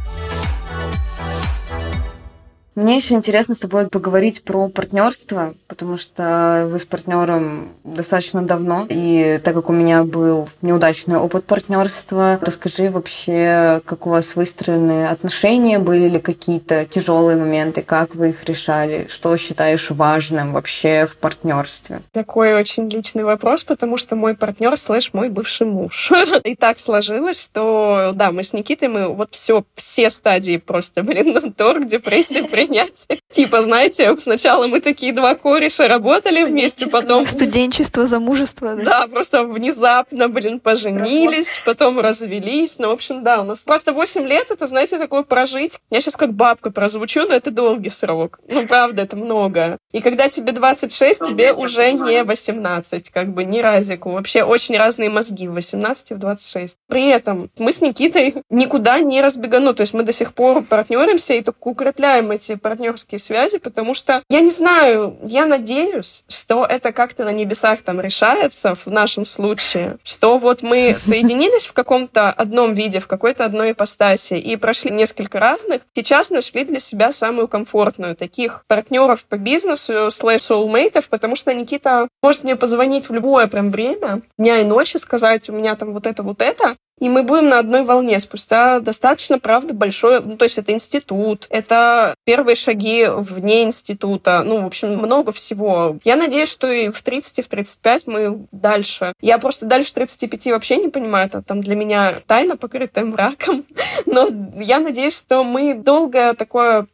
Мне еще интересно с тобой поговорить про партнерство, потому что вы с партнером достаточно давно, и так как у меня был неудачный опыт партнерства, расскажи вообще, как у вас выстроены отношения, были ли какие-то тяжелые моменты, как вы их решали, что считаешь важным вообще в партнерстве? Такой очень личный вопрос, потому что мой партнер слэш мой бывший муж. И так сложилось, что да, мы с Никитой, мы вот все, все стадии просто, блин, торг, депрессия, принять. Типа, знаете, сначала мы такие два кореша работали вместе, потом... Студенчество, замужество. Да, да просто внезапно, блин, поженились, потом развелись. Ну, в общем, да, у нас просто 8 лет, это, знаете, такое прожить. Я сейчас как бабка прозвучу, но это долгий срок. Ну, правда, это много. И когда тебе 26, тебе уже не 18, как бы, ни разику. Вообще очень разные мозги в 18 и в 26. При этом мы с Никитой никуда не разбегану. То есть мы до сих пор партнеримся и только укрепляем эти партнерские партнерские связи, потому что я не знаю, я надеюсь, что это как-то на небесах там решается в нашем случае, что вот мы соединились в каком-то одном виде, в какой-то одной ипостаси и прошли несколько разных, сейчас нашли для себя самую комфортную таких партнеров по бизнесу, слэш soulmate'ов, потому что Никита может мне позвонить в любое прям время, дня и ночи, сказать, у меня там вот это, вот это, и мы будем на одной волне спустя достаточно, правда, большой, ну, то есть это институт, это первые шаги вне института, ну, в общем, много всего. Я надеюсь, что и в 30, и в 35 мы дальше. Я просто дальше 35 вообще не понимаю, это там для меня тайна, покрытая мраком, но я надеюсь, что мы долго такое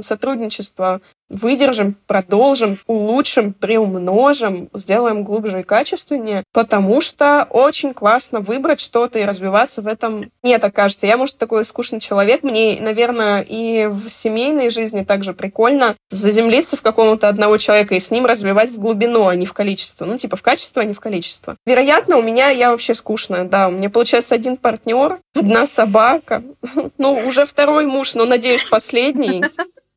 сотрудничество выдержим, продолжим, улучшим, приумножим, сделаем глубже и качественнее, потому что очень классно выбрать что-то и развиваться в этом. Мне так кажется. Я, может, такой скучный человек. Мне, наверное, и в семейной жизни также прикольно заземлиться в какого-то одного человека и с ним развивать в глубину, а не в количество. Ну, типа в качество, а не в количество. Вероятно, у меня я вообще скучная, да. У меня получается один партнер, одна собака, ну, уже второй муж, но, надеюсь, последний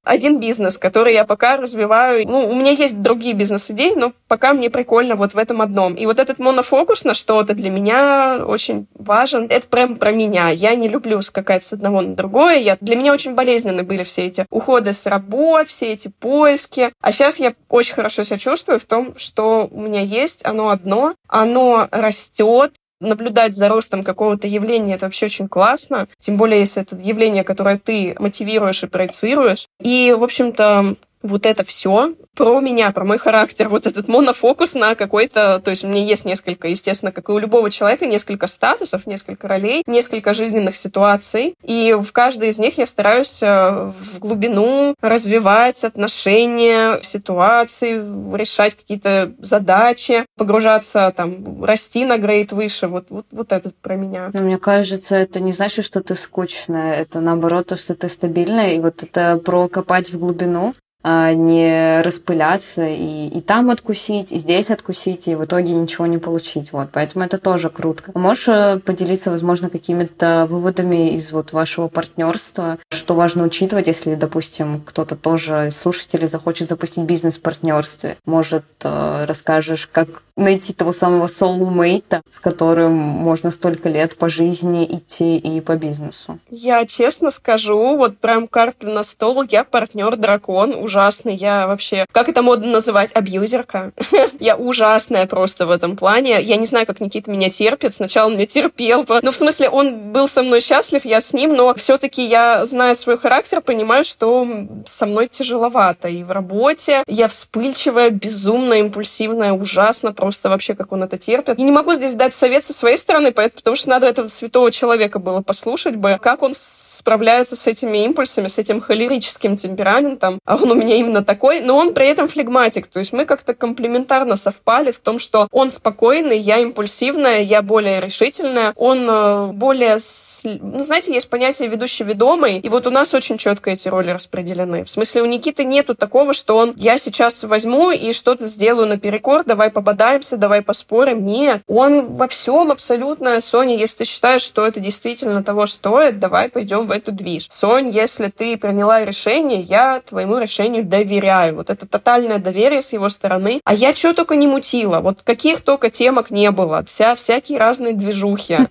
один бизнес, который я пока развиваю. Ну, у меня есть другие бизнес-идеи, но пока мне прикольно вот в этом одном. И вот этот монофокус на что-то для меня очень важен. Это прям про меня. Я не люблю скакать с одного на другое. Я... Для меня очень болезненны были все эти уходы с работ, все эти поиски. А сейчас я очень хорошо себя чувствую в том, что у меня есть оно одно, оно растет, наблюдать за ростом какого-то явления, это вообще очень классно. Тем более, если это явление, которое ты мотивируешь и проецируешь. И, в общем-то, вот это все про меня, про мой характер, вот этот монофокус на какой-то, то есть у меня есть несколько, естественно, как и у любого человека, несколько статусов, несколько ролей, несколько жизненных ситуаций, и в каждой из них я стараюсь э, в глубину развивать отношения, ситуации, решать какие-то задачи, погружаться, там, расти на грейд выше, вот, вот, вот это про меня. Но мне кажется, это не значит, что ты скучная, это наоборот то, что ты стабильная, и вот это про копать в глубину, не распыляться и, и там откусить, и здесь откусить, и в итоге ничего не получить. Вот, поэтому это тоже круто. Можешь э, поделиться, возможно, какими-то выводами из вот вашего партнерства, что важно учитывать, если, допустим, кто-то тоже из захочет запустить бизнес в партнерстве? Может, э, расскажешь, как найти того самого soulmate, с которым можно столько лет по жизни идти и по бизнесу? Я честно скажу, вот прям карты на стол, я партнер-дракон, ужасный. Я вообще, как это модно называть, абьюзерка. я ужасная просто в этом плане. Я не знаю, как Никита меня терпит. Сначала меня терпел. Ну, в смысле, он был со мной счастлив, я с ним, но все-таки я, зная свой характер, понимаю, что со мной тяжеловато. И в работе я вспыльчивая, безумно импульсивная, ужасно, просто вообще, как он это терпит. И не могу здесь дать совет со своей стороны, потому что надо этого святого человека было послушать бы, как он справляется с этими импульсами, с этим холерическим темпераментом. А он у меня именно такой, но он при этом флегматик. То есть мы как-то комплементарно совпали в том, что он спокойный, я импульсивная, я более решительная, он э, более... Ну, знаете, есть понятие ведущий-ведомый, и вот у нас очень четко эти роли распределены. В смысле, у Никиты нету такого, что он я сейчас возьму и что-то сделаю наперекор, давай пободаемся, давай поспорим. Нет, он во всем абсолютно, Соня, если ты считаешь, что это действительно того стоит, давай пойдем в эту движ. Сонь, если ты приняла решение, я твоему решению доверяю. Вот это тотальное доверие с его стороны. А я что только не мутила. Вот каких только темок не было. Вся, всякие разные движухи.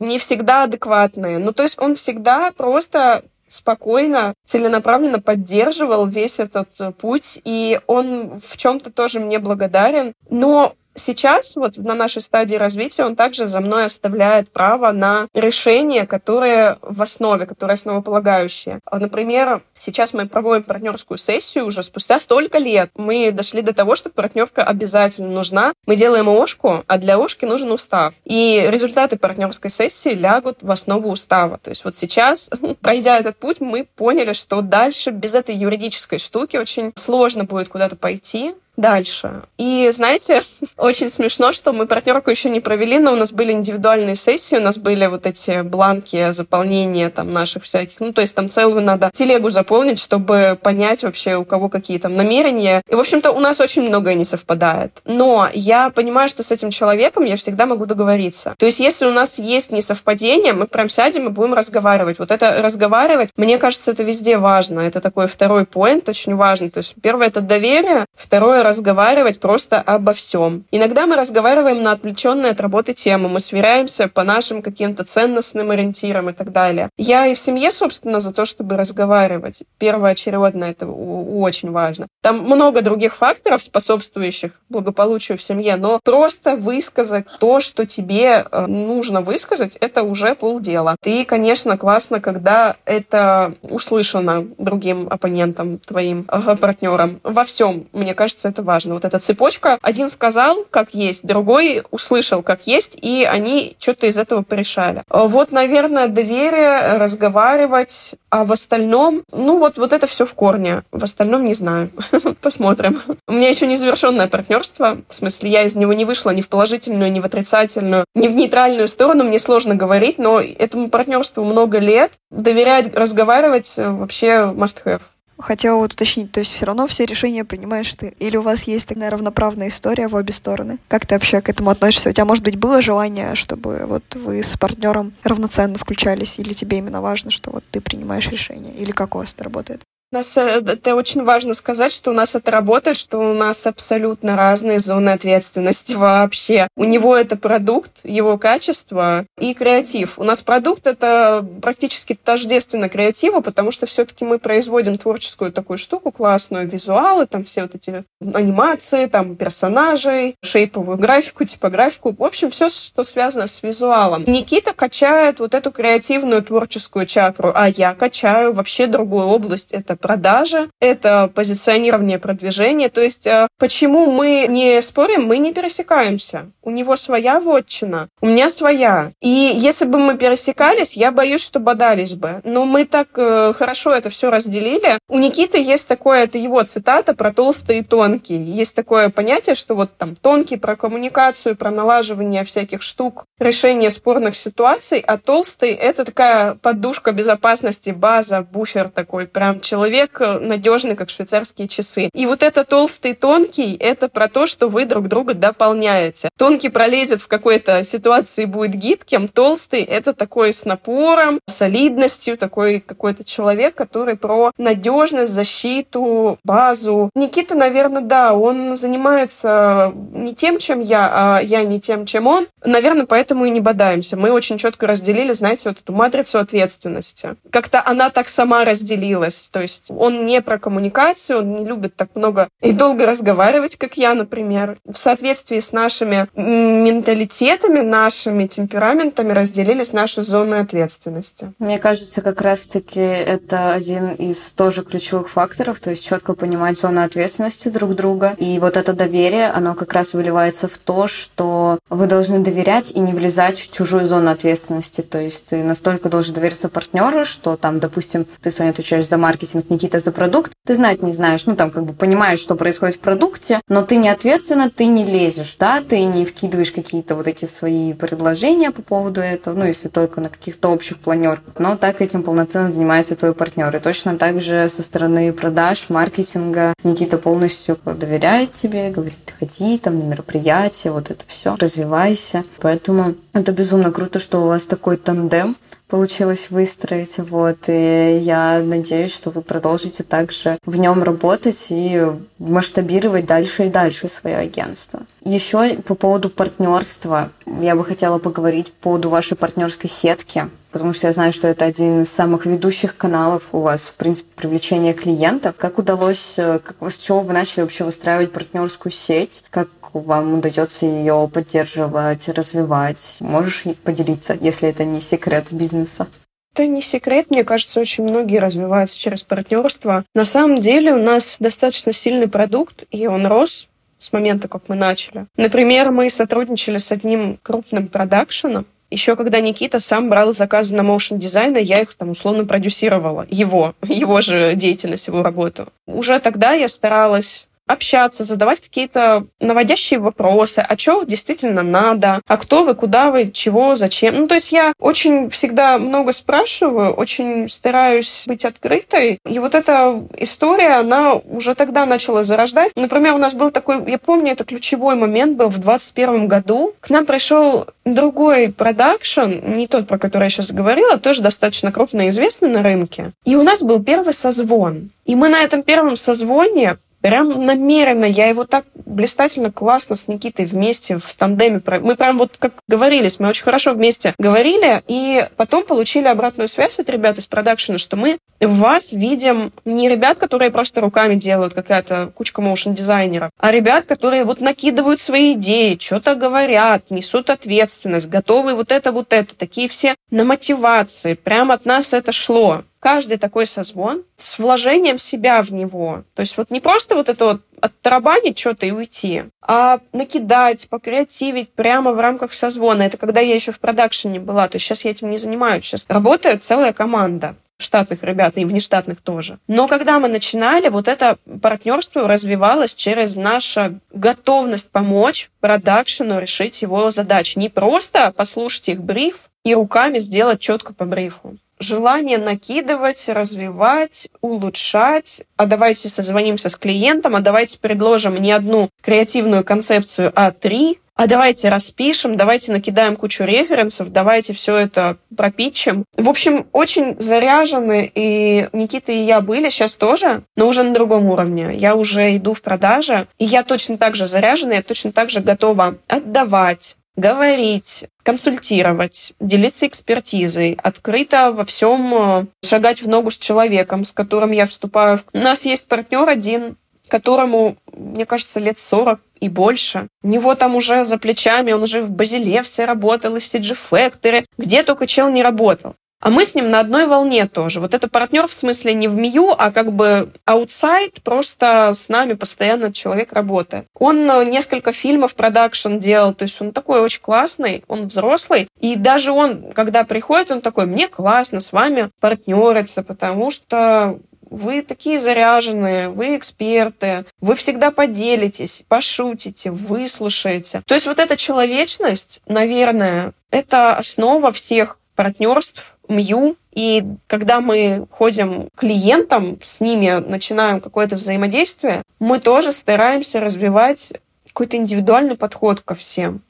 Не всегда адекватные. Ну, то есть он всегда просто спокойно, целенаправленно поддерживал весь этот путь, и он в чем-то тоже мне благодарен. Но Сейчас, вот на нашей стадии развития, он также за мной оставляет право на решение, которое в основе, которое основополагающее. Например, сейчас мы проводим партнерскую сессию уже спустя столько лет. Мы дошли до того, что партнерка обязательно нужна. Мы делаем ОШКу, а для ОШКи нужен устав. И результаты партнерской сессии лягут в основу устава. То есть вот сейчас, пройдя этот путь, мы поняли, что дальше без этой юридической штуки очень сложно будет куда-то пойти дальше. И знаете, очень смешно, что мы партнерку еще не провели, но у нас были индивидуальные сессии, у нас были вот эти бланки заполнения там наших всяких, ну, то есть там целую надо телегу заполнить, чтобы понять вообще, у кого какие там намерения. И, в общем-то, у нас очень многое не совпадает. Но я понимаю, что с этим человеком я всегда могу договориться. То есть, если у нас есть несовпадение, мы прям сядем и будем разговаривать. Вот это разговаривать, мне кажется, это везде важно. Это такой второй поинт, очень важный. То есть, первое — это доверие, второе разговаривать просто обо всем. Иногда мы разговариваем на отвлеченные от работы темы, мы сверяемся по нашим каким-то ценностным ориентирам и так далее. Я и в семье, собственно, за то, чтобы разговаривать. Первоочередно это очень важно. Там много других факторов, способствующих благополучию в семье, но просто высказать то, что тебе э, нужно высказать, это уже полдела. Ты, конечно, классно, когда это услышано другим оппонентом, твоим партнером. Во всем, мне кажется, это важно. Вот эта цепочка. Один сказал, как есть, другой услышал, как есть, и они что-то из этого порешали. Вот, наверное, доверие, разговаривать, а в остальном, ну вот, вот это все в корне. В остальном не знаю. Посмотрим. У меня еще незавершенное партнерство. В смысле, я из него не вышла ни в положительную, ни в отрицательную, ни в нейтральную сторону. Мне сложно говорить, но этому партнерству много лет. Доверять, разговаривать вообще must have. Хотела вот уточнить, то есть все равно все решения принимаешь ты? Или у вас есть такая равноправная история в обе стороны? Как ты вообще к этому относишься? У тебя, может быть, было желание, чтобы вот вы с партнером равноценно включались? Или тебе именно важно, что вот ты принимаешь решение? Или как у вас это работает? Нас э, это очень важно сказать, что у нас это работает, что у нас абсолютно разные зоны ответственности вообще. У него это продукт, его качество и креатив. У нас продукт это практически тождественно креативу, потому что все-таки мы производим творческую такую штуку классную, визуалы, там все вот эти анимации, там персонажей, шейповую графику, типографику. В общем, все, что связано с визуалом. Никита качает вот эту креативную творческую чакру, а я качаю вообще другую область. Это продажа, это позиционирование, продвижение. То есть э, почему мы не спорим, мы не пересекаемся. У него своя вотчина, у меня своя. И если бы мы пересекались, я боюсь, что бодались бы. Но мы так э, хорошо это все разделили. У Никиты есть такое, это его цитата про толстые и тонкие. Есть такое понятие, что вот там тонкий про коммуникацию, про налаживание всяких штук, решение спорных ситуаций, а толстый — это такая подушка безопасности, база, буфер такой, прям человек человек э, надежный, как швейцарские часы. И вот это толстый тонкий, это про то, что вы друг друга дополняете. Тонкий пролезет в какой-то ситуации и будет гибким, толстый это такой с напором, солидностью, такой какой-то человек, который про надежность, защиту, базу. Никита, наверное, да, он занимается не тем, чем я, а я не тем, чем он. Наверное, поэтому и не бодаемся. Мы очень четко разделили, знаете, вот эту матрицу ответственности. Как-то она так сама разделилась. То есть есть он не про коммуникацию, он не любит так много и долго разговаривать, как я, например. В соответствии с нашими менталитетами, нашими темпераментами разделились наши зоны ответственности. Мне кажется, как раз-таки это один из тоже ключевых факторов, то есть четко понимать зоны ответственности друг друга. И вот это доверие, оно как раз выливается в то, что вы должны доверять и не влезать в чужую зону ответственности. То есть ты настолько должен довериться партнеру, что там, допустим, ты, Соня, отвечаешь за маркетинг, Никита, за продукт, ты знать не знаешь, ну, там, как бы понимаешь, что происходит в продукте, но ты не ответственно, ты не лезешь, да, ты не вкидываешь какие-то вот эти свои предложения по поводу этого, ну, если только на каких-то общих планерках, но так этим полноценно занимается твой партнер. И точно так же со стороны продаж, маркетинга Никита полностью доверяет тебе, говорит, ходи там на мероприятия, вот это все, развивайся. Поэтому это безумно круто, что у вас такой тандем получилось выстроить. Вот. И я надеюсь, что вы продолжите также в нем работать и масштабировать дальше и дальше свое агентство. Еще по поводу партнерства. Я бы хотела поговорить по поводу вашей партнерской сетки потому что я знаю, что это один из самых ведущих каналов у вас, в принципе, привлечения клиентов. Как удалось, э, как, с чего вы начали вообще выстраивать партнерскую сеть? Как вам удается ее поддерживать, развивать? Можешь поделиться, если это не секрет бизнеса? Это не секрет, мне кажется, очень многие развиваются через партнерство. На самом деле у нас достаточно сильный продукт, и он рос с момента, как мы начали. Например, мы сотрудничали с одним крупным продакшеном, еще когда Никита сам брал заказы на моушен дизайна, я их там условно продюсировала. Его, его же деятельность, его работу. Уже тогда я старалась общаться, задавать какие-то наводящие вопросы, а что действительно надо, а кто вы, куда вы, чего, зачем. Ну, то есть я очень всегда много спрашиваю, очень стараюсь быть открытой. И вот эта история, она уже тогда начала зарождать. Например, у нас был такой, я помню, это ключевой момент был в 21 году. К нам пришел другой продакшн, не тот, про который я сейчас говорила, тоже достаточно крупно известный на рынке. И у нас был первый созвон. И мы на этом первом созвоне Прям намеренно. Я его так блистательно, классно с Никитой вместе в тандеме. Мы прям вот как говорились, мы очень хорошо вместе говорили, и потом получили обратную связь от ребят из продакшена, что мы в вас видим не ребят, которые просто руками делают, какая-то кучка моушн-дизайнеров, а ребят, которые вот накидывают свои идеи, что-то говорят, несут ответственность, готовы вот это, вот это. Такие все на мотивации. Прям от нас это шло каждый такой созвон с вложением себя в него. То есть вот не просто вот это вот оттарабанить что-то и уйти, а накидать, покреативить прямо в рамках созвона. Это когда я еще в продакшене была. То есть сейчас я этим не занимаюсь. Сейчас работает целая команда штатных ребят и внештатных тоже. Но когда мы начинали, вот это партнерство развивалось через нашу готовность помочь продакшену решить его задачи. Не просто послушать их бриф и руками сделать четко по брифу желание накидывать, развивать, улучшать. А давайте созвонимся с клиентом, а давайте предложим не одну креативную концепцию, а три. А давайте распишем, давайте накидаем кучу референсов, давайте все это пропитчим. В общем, очень заряжены, и Никита и я были сейчас тоже, но уже на другом уровне. Я уже иду в продаже, и я точно так же заряжена, я точно так же готова отдавать, говорить, консультировать, делиться экспертизой, открыто во всем э, шагать в ногу с человеком, с которым я вступаю. У нас есть партнер один, которому, мне кажется, лет 40 и больше. У него там уже за плечами, он уже в Базилевсе работал, и в CG Factory, где только чел не работал. А мы с ним на одной волне тоже. Вот это партнер в смысле не в МИЮ, а как бы outside, просто с нами постоянно человек работает. Он э, несколько фильмов продакшн делал, то есть он такой очень классный, он взрослый. И даже он, когда приходит, он такой, мне классно с вами партнериться, потому что вы такие заряженные, вы эксперты, вы всегда поделитесь, пошутите, выслушаете. То есть вот эта человечность, наверное, это основа всех партнерств, МЮ, и когда мы ходим клиентам, с ними начинаем какое-то взаимодействие, мы тоже стараемся развивать какой-то индивидуальный подход ко всем.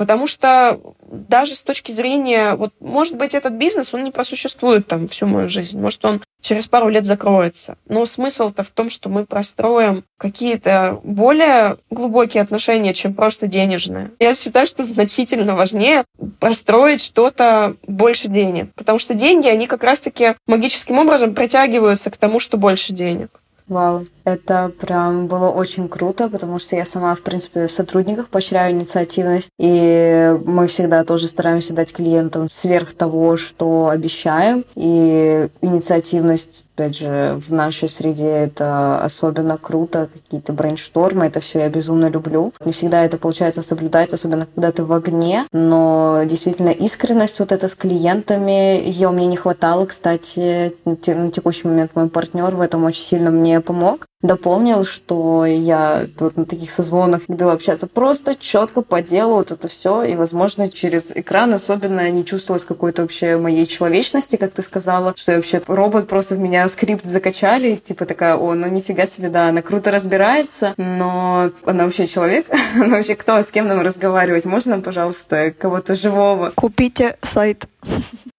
Потому что даже с точки зрения, вот, может быть, этот бизнес, он не просуществует там всю мою жизнь. Может, он через пару лет закроется. Но смысл-то в том, что мы простроим какие-то более глубокие отношения, чем просто денежные. Я считаю, что значительно важнее простроить что-то больше денег. Потому что деньги, они как раз-таки магическим образом притягиваются к тому, что больше денег. Вау, это прям было очень круто, потому что я сама, в принципе, в сотрудниках поощряю инициативность, и мы всегда тоже стараемся дать клиентам сверх того, что обещаем, и инициативность опять же, в нашей среде это особенно круто, какие-то брейнштормы, это все я безумно люблю. Не всегда это получается соблюдать, особенно когда ты в огне, но действительно искренность вот эта с клиентами, ее мне не хватало, кстати, на текущий момент мой партнер в этом очень сильно мне помог дополнил, что я вот на таких созвонах любила общаться просто четко по делу, вот это все, и, возможно, через экран особенно не чувствовалось какой-то вообще моей человечности, как ты сказала, что я вообще робот просто в меня скрипт закачали, типа такая, о, ну нифига себе, да, она круто разбирается, но она вообще человек, она вообще кто, с кем нам разговаривать, можно, пожалуйста, кого-то живого? Купите сайт.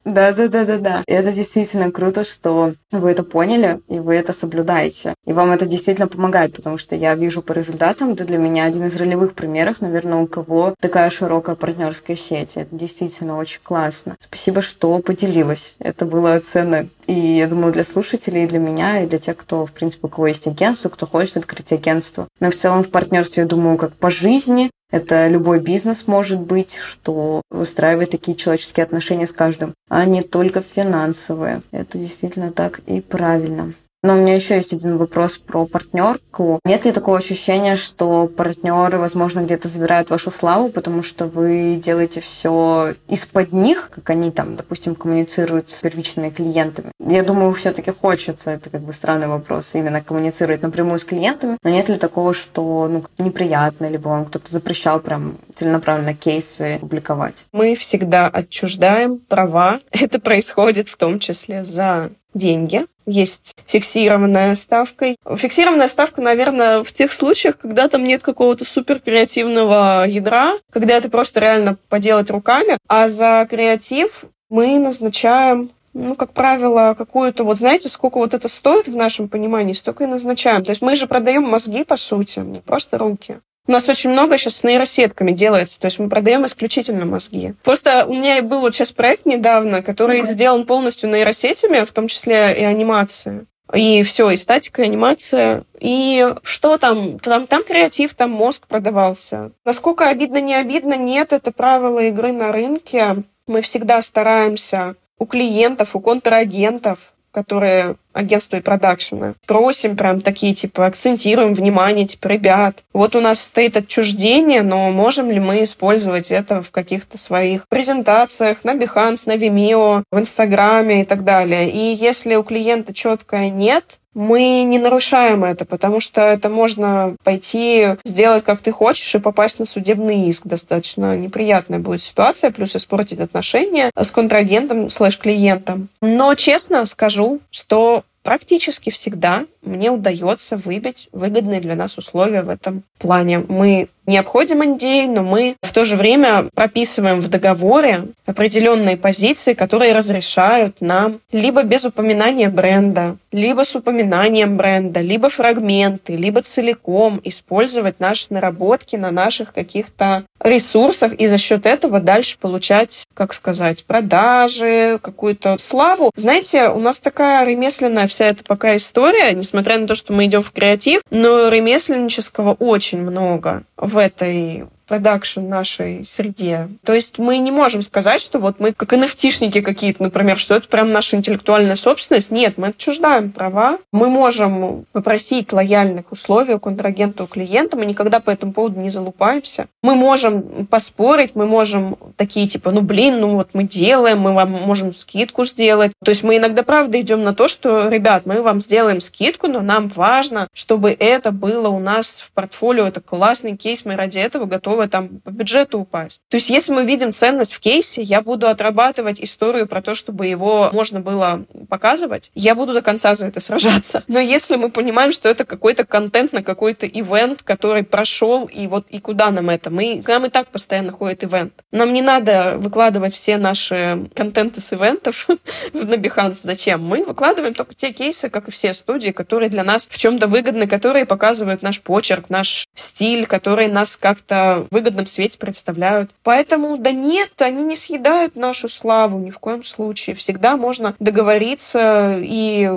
Да, да, да, да, да. Это действительно круто, что вы это поняли и вы это соблюдаете. И вам это действительно помогает, потому что я вижу по результатам, ты для меня один из ролевых примеров, наверное, у кого такая широкая партнерская сеть. Это действительно очень классно. Спасибо, что поделилась. Это было ценно. И я думаю, для слушателей, и для меня, и для тех, кто, в принципе, у кого есть агентство, кто хочет открыть агентство. Но в целом в партнерстве, я думаю, как по жизни, это любой бизнес может быть, что выстраивает такие человеческие отношения с каждым, а не только финансовые. Это действительно так и правильно. Но у меня еще есть один вопрос про партнерку. Нет ли такого ощущения, что партнеры, возможно, где-то забирают вашу славу, потому что вы делаете все из-под них, как они там, допустим, коммуницируют с первичными клиентами? Я думаю, все-таки хочется, это как бы странный вопрос, именно коммуницировать напрямую с клиентами. Но нет ли такого, что ну, неприятно, либо вам кто-то запрещал прям целенаправленно кейсы публиковать? Мы всегда отчуждаем права. Это происходит в том числе за деньги. Есть фиксированная ставка. Фиксированная ставка, наверное, в тех случаях, когда там нет какого-то супер креативного ядра, когда это просто реально поделать руками. А за креатив мы назначаем ну, как правило, какую-то, вот знаете, сколько вот это стоит в нашем понимании, столько и назначаем. То есть мы же продаем мозги, по сути, не просто руки. У нас очень много сейчас с нейросетками делается, то есть мы продаем исключительно мозги. Просто у меня был вот сейчас проект недавно, который okay. сделан полностью нейросетями, в том числе и анимация. И все, и статика, и анимация. И что там? Там, там креатив, там мозг продавался. Насколько обидно, не обидно, нет, это правило игры на рынке. Мы всегда стараемся у клиентов, у контрагентов которые агентства и продакшена. Просим прям такие, типа, акцентируем внимание, типа, ребят, вот у нас стоит отчуждение, но можем ли мы использовать это в каких-то своих презентациях на Behance, на Vimeo, в Инстаграме и так далее. И если у клиента четкое нет, мы не нарушаем это, потому что это можно пойти сделать, как ты хочешь, и попасть на судебный иск. Достаточно неприятная будет ситуация, плюс испортить отношения с контрагентом слэш-клиентом. Но честно скажу, что практически всегда мне удается выбить выгодные для нас условия в этом плане. Мы не обходим NDA, но мы в то же время прописываем в договоре определенные позиции, которые разрешают нам либо без упоминания бренда, либо с упоминанием бренда, либо фрагменты, либо целиком использовать наши наработки на наших каких-то ресурсах и за счет этого дальше получать, как сказать, продажи, какую-то славу. Знаете, у нас такая ремесленная вся эта пока история, несмотря на то, что мы идем в креатив, но ремесленнического очень много в этой продакшн нашей среде. То есть мы не можем сказать, что вот мы как nft какие-то, например, что это прям наша интеллектуальная собственность. Нет, мы отчуждаем права. Мы можем попросить лояльных условий у контрагента, у клиента. Мы никогда по этому поводу не залупаемся. Мы можем поспорить, мы можем такие типа, ну блин, ну вот мы делаем, мы вам можем скидку сделать. То есть мы иногда правда идем на то, что, ребят, мы вам сделаем скидку, но нам важно, чтобы это было у нас в портфолио. Это классный кейс, мы ради этого готовы готовы там по бюджету упасть. То есть если мы видим ценность в кейсе, я буду отрабатывать историю про то, чтобы его можно было показывать, я буду до конца за это сражаться. Но если мы понимаем, что это какой-то контент на какой-то ивент, который прошел, и вот и куда нам это? Мы, к нам и так постоянно ходит ивент. Нам не надо выкладывать все наши контенты с ивентов на Behance. Зачем? Мы выкладываем только те кейсы, как и все студии, которые для нас в чем-то выгодны, которые показывают наш почерк, наш стиль, которые нас как-то выгодном свете представляют. Поэтому, да нет, они не съедают нашу славу ни в коем случае. Всегда можно договориться. И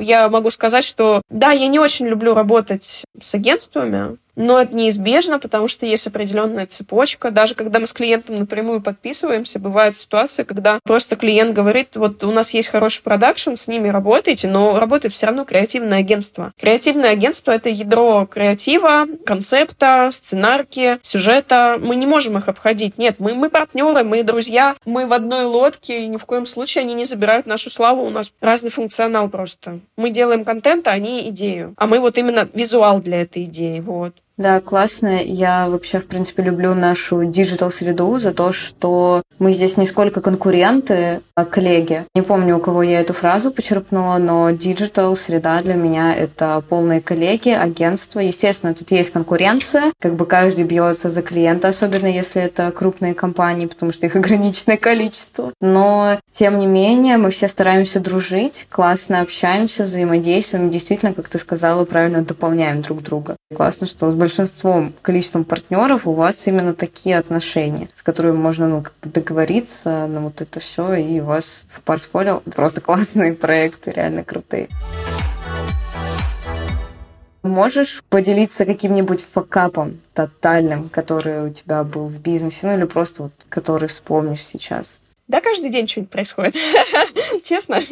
я могу сказать, что да, я не очень люблю работать с агентствами, но это неизбежно, потому что есть определенная цепочка. Даже когда мы с клиентом напрямую подписываемся, бывает ситуация, когда просто клиент говорит, вот у нас есть хороший продакшн, с ними работаете, но работает все равно креативное агентство. Креативное агентство — это ядро креатива, концепта, сценарки, сюжета. Мы не можем их обходить. Нет, мы, мы партнеры, мы друзья, мы в одной лодке, и ни в коем случае они не забирают нашу славу. У нас разный функционал просто. Мы делаем контент, а они идею. А мы вот именно визуал для этой идеи. Вот. Да, классно. Я вообще, в принципе, люблю нашу digital-среду за то, что мы здесь не сколько конкуренты, а коллеги. Не помню, у кого я эту фразу почерпнула, но digital-среда для меня — это полные коллеги, агентства. Естественно, тут есть конкуренция, как бы каждый бьется за клиента, особенно если это крупные компании, потому что их ограниченное количество. Но, тем не менее, мы все стараемся дружить, классно общаемся, взаимодействуем, действительно, как ты сказала, правильно дополняем друг друга. Классно, что с большинством, количеством партнеров у вас именно такие отношения, с которыми можно ну, как бы договориться на вот это все, и у вас в портфолио просто классные проекты, реально крутые. Можешь поделиться каким-нибудь факапом тотальным, который у тебя был в бизнесе, ну или просто вот, который вспомнишь сейчас? Да, каждый день что-нибудь происходит. Честно.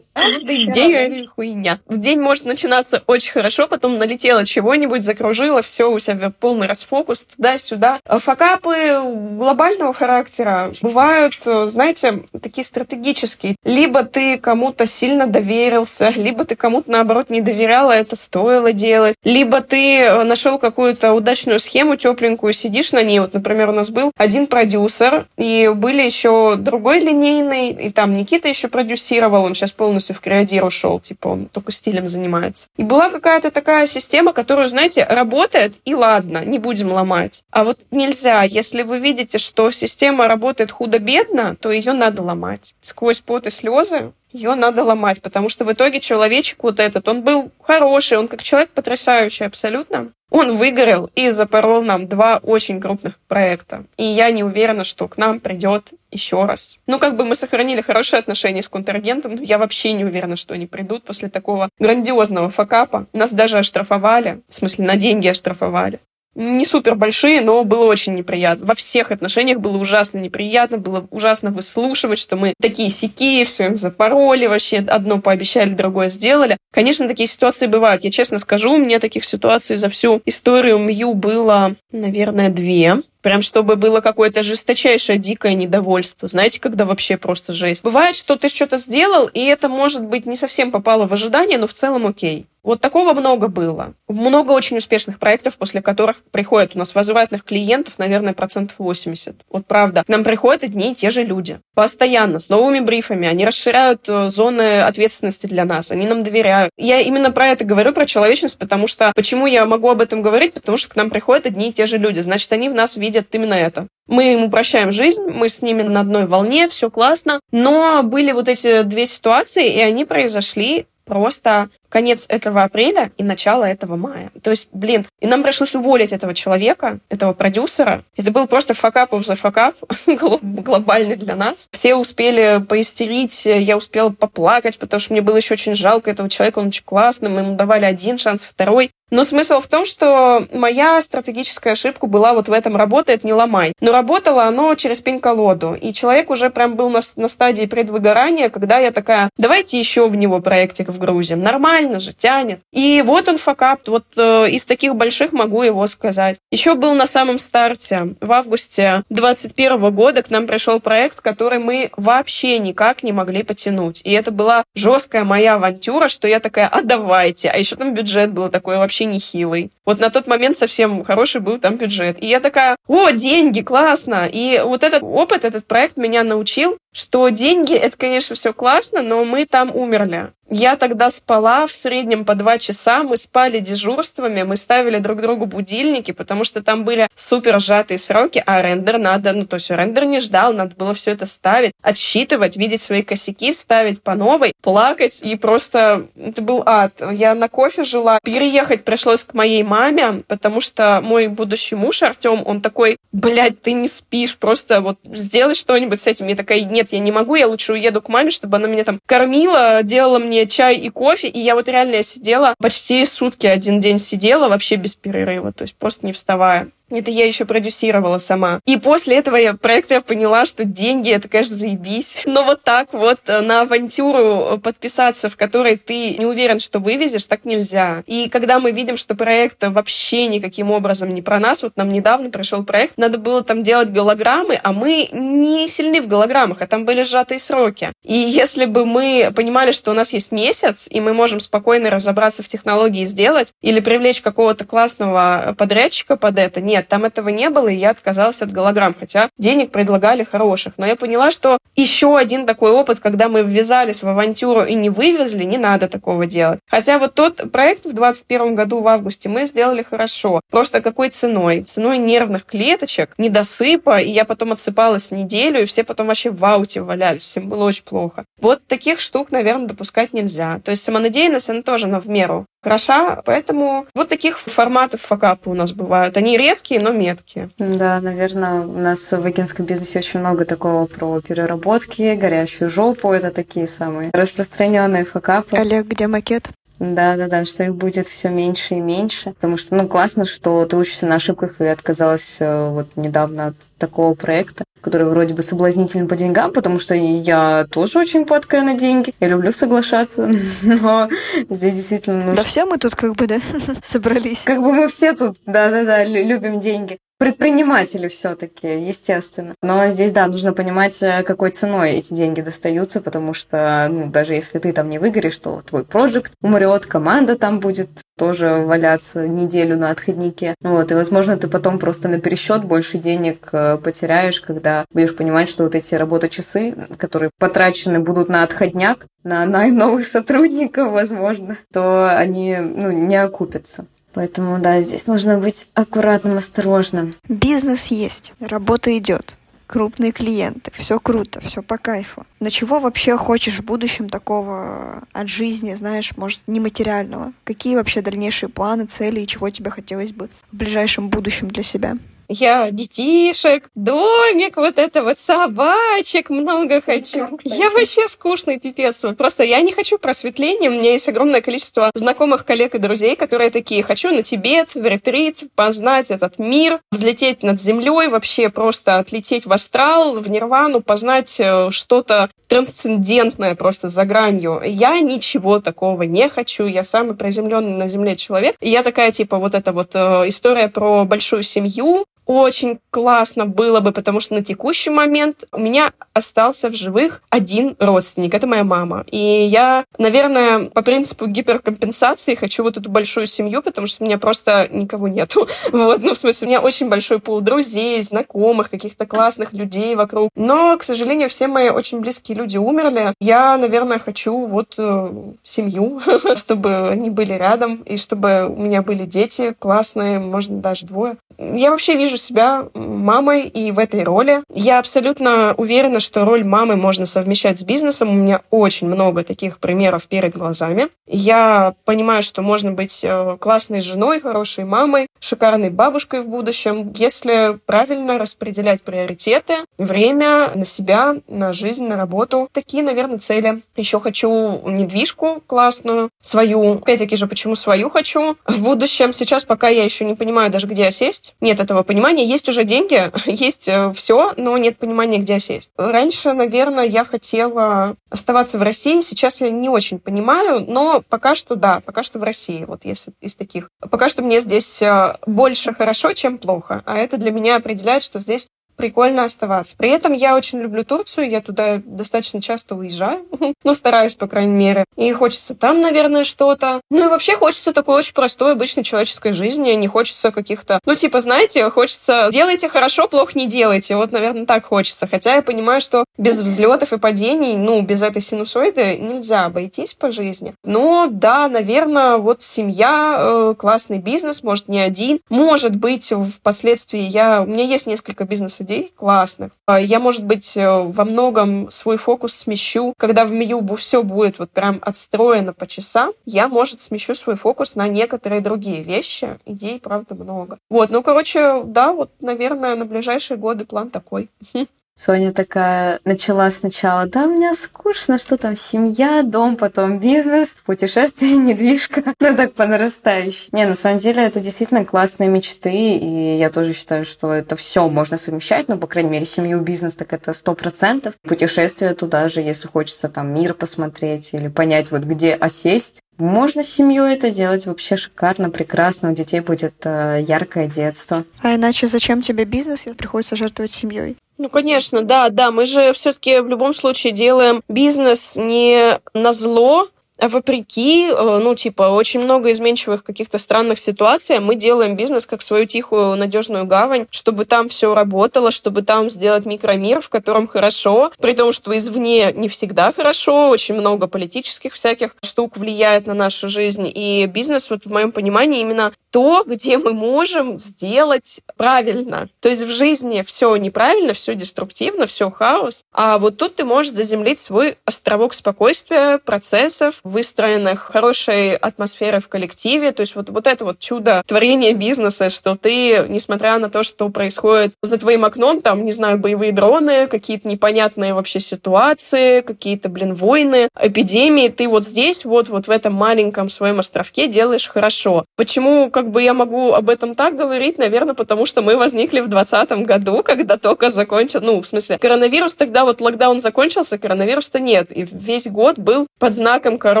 Каждый день это хуйня. В день может начинаться очень хорошо, потом налетело чего-нибудь, закружило, все, у себя полный расфокус туда-сюда. Факапы глобального характера бывают, знаете, такие стратегические. Либо ты кому-то сильно доверился, либо ты кому-то, наоборот, не доверяла, это стоило делать. Либо ты нашел какую-то удачную схему тепленькую, сидишь на ней. Вот, например, у нас был один продюсер, и были еще другие другой линейный, и там Никита еще продюсировал, он сейчас полностью в креатив ушел, типа он только стилем занимается. И была какая-то такая система, которую, знаете, работает, и ладно, не будем ломать. А вот нельзя, если вы видите, что система работает худо-бедно, то ее надо ломать. Сквозь пот и слезы ее надо ломать, потому что в итоге человечек вот этот, он был хороший, он как человек потрясающий абсолютно. Он выгорел и запорол нам два очень крупных проекта. И я не уверена, что к нам придет еще раз. Ну, как бы мы сохранили хорошие отношения с контрагентом, но я вообще не уверена, что они придут после такого грандиозного факапа. Нас даже оштрафовали, в смысле, на деньги оштрафовали не супер большие, но было очень неприятно. Во всех отношениях было ужасно неприятно, было ужасно выслушивать, что мы такие сики, все их запороли, вообще одно пообещали, другое сделали. Конечно, такие ситуации бывают. Я честно скажу, у меня таких ситуаций за всю историю Мью было, наверное, две. Прям чтобы было какое-то жесточайшее дикое недовольство. Знаете, когда вообще просто жесть. Бывает, что ты что-то сделал, и это, может быть, не совсем попало в ожидание, но в целом окей. Вот такого много было. Много очень успешных проектов, после которых приходят у нас возвратных клиентов, наверное, процентов 80. Вот правда. К нам приходят одни и те же люди. Постоянно, с новыми брифами. Они расширяют э, зоны ответственности для нас. Они нам доверяют. Я именно про это говорю, про человечность, потому что... Почему я могу об этом говорить? Потому что к нам приходят одни и те же люди. Значит, они в нас видят именно это. Мы им упрощаем жизнь, мы с ними на одной волне, все классно. Но были вот эти две ситуации, и они произошли просто конец этого апреля и начало этого мая. То есть, блин, и нам пришлось уволить этого человека, этого продюсера. Это был просто факап за факап, глобальный для нас. Все успели поистерить, я успела поплакать, потому что мне было еще очень жалко этого человека, он очень классный, мы ему давали один шанс, второй. Но смысл в том, что моя стратегическая ошибка была вот в этом работает, не ломай. Но работало оно через пень-колоду. И человек уже прям был на, на стадии предвыгорания, когда я такая, давайте еще в него проектик вгрузим. Нормально же, тянет. И вот он факап. Вот э, из таких больших могу его сказать. Еще был на самом старте. В августе 2021 года к нам пришел проект, который мы вообще никак не могли потянуть. И это была жесткая моя авантюра, что я такая, а давайте. А еще там бюджет был такой вообще нехилый. Вот на тот момент совсем хороший был там бюджет. И я такая, о, деньги, классно. И вот этот опыт, этот проект меня научил, что деньги, это, конечно, все классно, но мы там умерли. Я тогда спала в среднем по два часа, мы спали дежурствами, мы ставили друг другу будильники, потому что там были супер сжатые сроки, а рендер надо, ну то есть рендер не ждал, надо было все это ставить, отсчитывать, видеть свои косяки, вставить по новой, плакать, и просто это был ад. Я на кофе жила, переехать пришлось к моей маме, потому что мой будущий муж Артем, он такой, блядь, ты не спишь, просто вот сделай что-нибудь с этим. Я такая, нет, я не могу, я лучше уеду к маме, чтобы она меня там кормила, делала мне чай и кофе, и я вот реально сидела почти сутки один день сидела вообще без перерыва, то есть просто не вставая. Это я еще продюсировала сама. И после этого я, проекта я поняла, что деньги — это, конечно, заебись. Но вот так вот э, на авантюру подписаться, в которой ты не уверен, что вывезешь, так нельзя. И когда мы видим, что проект вообще никаким образом не про нас, вот нам недавно пришел проект, надо было там делать голограммы, а мы не сильны в голограммах, а там были сжатые сроки. И если бы мы понимали, что у нас есть месяц, и мы можем спокойно разобраться в технологии и сделать, или привлечь какого-то классного подрядчика под это, нет, нет, там этого не было, и я отказалась от голограмм, хотя денег предлагали хороших. Но я поняла, что еще один такой опыт, когда мы ввязались в авантюру и не вывезли, не надо такого делать. Хотя вот тот проект в 2021 году в августе мы сделали хорошо. Просто какой ценой? Ценой нервных клеточек, недосыпа, и я потом отсыпалась неделю, и все потом вообще в ауте валялись, всем было очень плохо. Вот таких штук, наверное, допускать нельзя. То есть самонадеянность, она тоже на в меру хороша, поэтому вот таких форматов факапы у нас бывают. Они редкие, но меткие. Да, наверное, у нас в агентском бизнесе очень много такого про переработки, горящую жопу. Это такие самые распространенные факапы. Олег, где макет? Да, да, да, что их будет все меньше и меньше. Потому что, ну, классно, что ты учишься на ошибках и отказалась э, вот недавно от такого проекта, который вроде бы соблазнителен по деньгам, потому что я тоже очень падкая на деньги. Я люблю соглашаться, но здесь действительно нужно... Да все мы тут как бы, да, собрались. Как бы мы все тут, да-да-да, любим деньги предприниматели все-таки, естественно. Но здесь, да, нужно понимать, э, какой ценой эти деньги достаются, потому что, ну, даже если ты там не выгоришь, то твой проект умрет, команда там будет тоже валяться неделю на отходнике. Вот, и, возможно, ты потом просто на пересчет больше денег э, потеряешь, когда будешь понимать, что вот эти работочасы, которые потрачены будут на отходняк, на найм новых сотрудников, возможно, то они ну, не окупятся. Поэтому, да, здесь нужно быть аккуратным, осторожным. Бизнес есть, работа идет. Крупные клиенты, все круто, все по кайфу. Но чего вообще хочешь в будущем такого от жизни, знаешь, может, нематериального? Какие вообще дальнейшие планы, цели и чего тебе хотелось бы в ближайшем будущем для себя? Я детишек, домик, вот это вот собачек много хочу. Я вообще скучный пипец. Просто я не хочу просветления. У меня есть огромное количество знакомых коллег и друзей, которые такие, хочу на Тибет, в ретрит, познать этот мир, взлететь над землей, вообще просто отлететь в астрал, в нирвану, познать э, что-то трансцендентное просто за гранью. Я ничего такого не хочу. Я самый приземленный на земле человек. И я такая, типа, вот эта вот э, история про большую семью, очень классно было бы, потому что на текущий момент у меня остался в живых один родственник, это моя мама. И я, наверное, по принципу гиперкомпенсации хочу вот эту большую семью, потому что у меня просто никого нету. Вот, ну, в смысле, у меня очень большой пул друзей, знакомых, каких-то классных людей вокруг. Но, к сожалению, все мои очень близкие люди умерли. Я, наверное, хочу вот э, семью, чтобы они были рядом, и чтобы у меня были дети классные, можно даже двое. Я вообще вижу себя мамой и в этой роли. Я абсолютно уверена, что роль мамы можно совмещать с бизнесом. У меня очень много таких примеров перед глазами. Я понимаю, что можно быть э, классной женой, хорошей мамой, шикарной бабушкой в будущем, если правильно распределять приоритеты, время на себя, на жизнь, на работу. Такие, наверное, цели. Еще хочу недвижку классную, свою. Опять-таки же, почему свою хочу в будущем. Сейчас пока я еще не понимаю даже, где сесть. Нет этого понимания понимания, есть уже деньги, есть э, все, но нет понимания, где сесть. Раньше, наверное, я хотела оставаться в России, сейчас я не очень понимаю, но пока что да, пока что в России, вот если из таких. Пока что мне здесь э, больше хорошо, чем плохо, а это для меня определяет, что здесь прикольно оставаться. При этом я очень люблю Турцию, я туда достаточно часто уезжаю, ну, стараюсь, по крайней мере. И хочется там, наверное, что-то. Ну и вообще хочется такой очень простой, обычной человеческой жизни, не хочется каких-то... Ну, типа, знаете, хочется делайте хорошо, плохо не делайте. Вот, наверное, так хочется. Хотя я понимаю, что без взлетов и падений, ну, без этой синусоиды нельзя обойтись по жизни. Но, да, наверное, вот семья, э, классный бизнес, может, не один. Может быть, впоследствии я... У меня есть несколько бизнес идей классных. А я, может быть, э, во многом свой фокус смещу. Когда в Мию все будет вот прям отстроено по часам, я, может, смещу свой фокус на некоторые другие вещи. Идей, правда, много. Вот, ну, короче, да, вот, наверное, на ближайшие годы план такой. Соня такая начала сначала, да, мне скучно, что там семья, дом, потом бизнес, путешествие, недвижка, ну так по нарастающей. Не, на самом деле это действительно классные мечты, и я тоже считаю, что это все можно совмещать, ну, по крайней мере, семью, бизнес, так это сто процентов. Путешествие туда же, если хочется там мир посмотреть или понять, вот где осесть, можно с семьей это делать вообще шикарно, прекрасно. У детей будет э, яркое детство. А иначе зачем тебе бизнес, если приходится жертвовать семьей? Ну, конечно, да, да. Мы же все-таки в любом случае делаем бизнес не на зло, вопреки, э, ну, типа, очень много изменчивых каких-то странных ситуаций, мы делаем бизнес как свою тихую, надежную гавань, чтобы там все работало, чтобы там сделать микромир, в котором хорошо, при том, что извне не всегда хорошо, очень много политических всяких штук влияет на нашу жизнь, и бизнес, вот в моем понимании, именно то, где мы можем сделать правильно. То есть в жизни все неправильно, все деструктивно, все хаос, а вот тут ты можешь заземлить свой островок спокойствия, процессов, выстроенных, хорошей атмосферы в коллективе. То есть вот, вот это вот чудо творения бизнеса, что ты, несмотря на то, что происходит за твоим окном, там, не знаю, боевые дроны, какие-то непонятные вообще ситуации, какие-то, блин, войны, эпидемии, ты вот здесь, вот, вот в этом маленьком своем островке делаешь хорошо. Почему, как бы, я могу об этом так говорить? Наверное, потому что мы возникли в 2020 году, когда только закончил, ну, в смысле, коронавирус тогда, вот локдаун закончился, коронавируса нет, и весь год был под знаком короны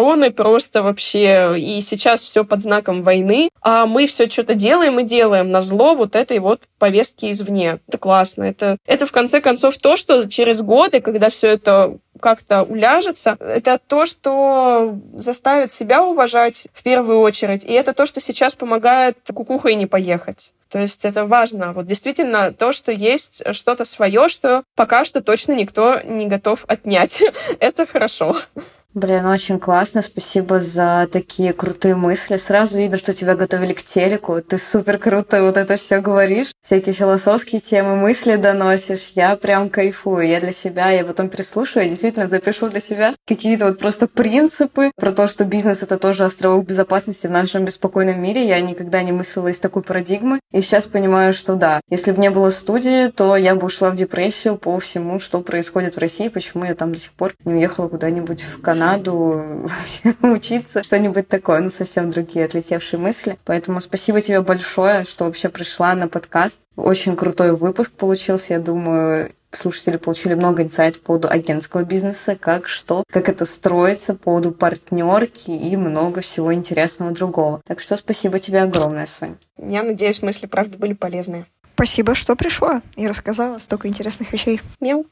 короны просто вообще, и сейчас все под знаком войны, а мы все что-то делаем и делаем на зло вот этой вот повестки извне. Это классно. Это, это в конце концов то, что через годы, когда все это как-то уляжется, это то, что заставит себя уважать в первую очередь. И это то, что сейчас помогает кукухой не поехать. То есть это важно. Вот действительно то, что есть что-то свое, что пока что точно никто не готов отнять. это хорошо. Блин, очень классно. Спасибо за такие крутые мысли. Сразу видно, что тебя готовили к телеку. Ты супер круто вот это все говоришь. Всякие философские темы, мысли доносишь. Я прям кайфую. Я для себя, я потом переслушаю, я действительно запишу для себя какие-то вот просто принципы про то, что бизнес — это тоже островок безопасности в нашем беспокойном мире. Я никогда не мыслила из такой парадигмы. И сейчас понимаю, что да, если бы не было студии, то я бы ушла в депрессию по всему, что происходит в России, почему я там до сих пор не уехала куда-нибудь в Канаду Канаду учиться, что-нибудь такое, ну, совсем другие отлетевшие мысли. Поэтому спасибо тебе большое, что вообще пришла на подкаст. Очень крутой выпуск получился, я думаю, слушатели получили много инсайтов по поводу агентского бизнеса, как что, как это строится, по поводу партнерки и много всего интересного другого. Так что спасибо тебе огромное, Соня. Я надеюсь, мысли, правда, были полезные. Спасибо, что пришла и рассказала столько интересных вещей. Мяу.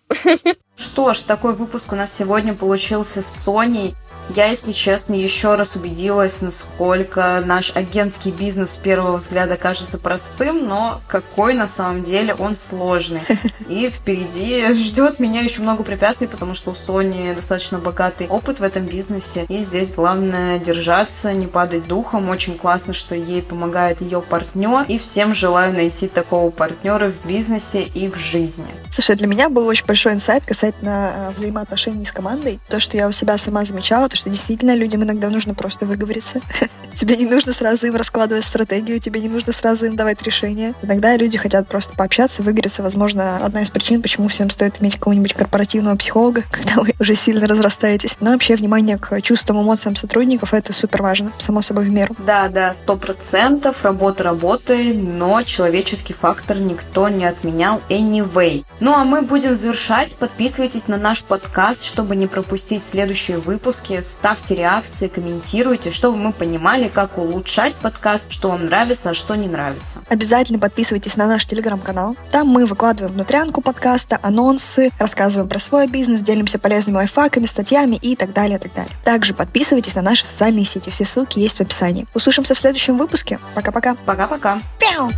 Что ж, такой выпуск у нас сегодня получился с Соней. Я, если честно, еще раз убедилась, насколько наш агентский бизнес с первого взгляда кажется простым, но какой на самом деле он сложный. И впереди ждет меня еще много препятствий, потому что у Сони достаточно богатый опыт в этом бизнесе. И здесь главное держаться, не падать духом. Очень классно, что ей помогает ее партнер. И всем желаю найти такого партнера в бизнесе и в жизни. Слушай, для меня был очень большой инсайт касательно э, взаимоотношений с командой. То, что я у себя сама замечала, то, что действительно людям иногда нужно просто выговориться. тебе не нужно сразу им раскладывать стратегию, тебе не нужно сразу им давать решения. Иногда люди хотят просто пообщаться, выговориться. Возможно, одна из причин, почему всем стоит иметь какого-нибудь корпоративного психолога, когда вы уже сильно разрастаетесь. Но вообще внимание к чувствам, эмоциям сотрудников — это супер важно, само собой в меру. Да, да, сто процентов. Работа работы, но человеческий фактор никто не отменял anyway. Ну а мы будем завершать. Подписывайтесь на наш подкаст, чтобы не пропустить следующие выпуски ставьте реакции, комментируйте, чтобы мы понимали, как улучшать подкаст, что вам нравится, а что не нравится. Обязательно подписывайтесь на наш телеграм-канал. Там мы выкладываем внутрянку подкаста, анонсы, рассказываем про свой бизнес, делимся полезными лайфхаками, статьями и так далее, так далее. Также подписывайтесь на наши социальные сети. Все ссылки есть в описании. Услышимся в следующем выпуске. Пока-пока. Пока-пока. Пяу!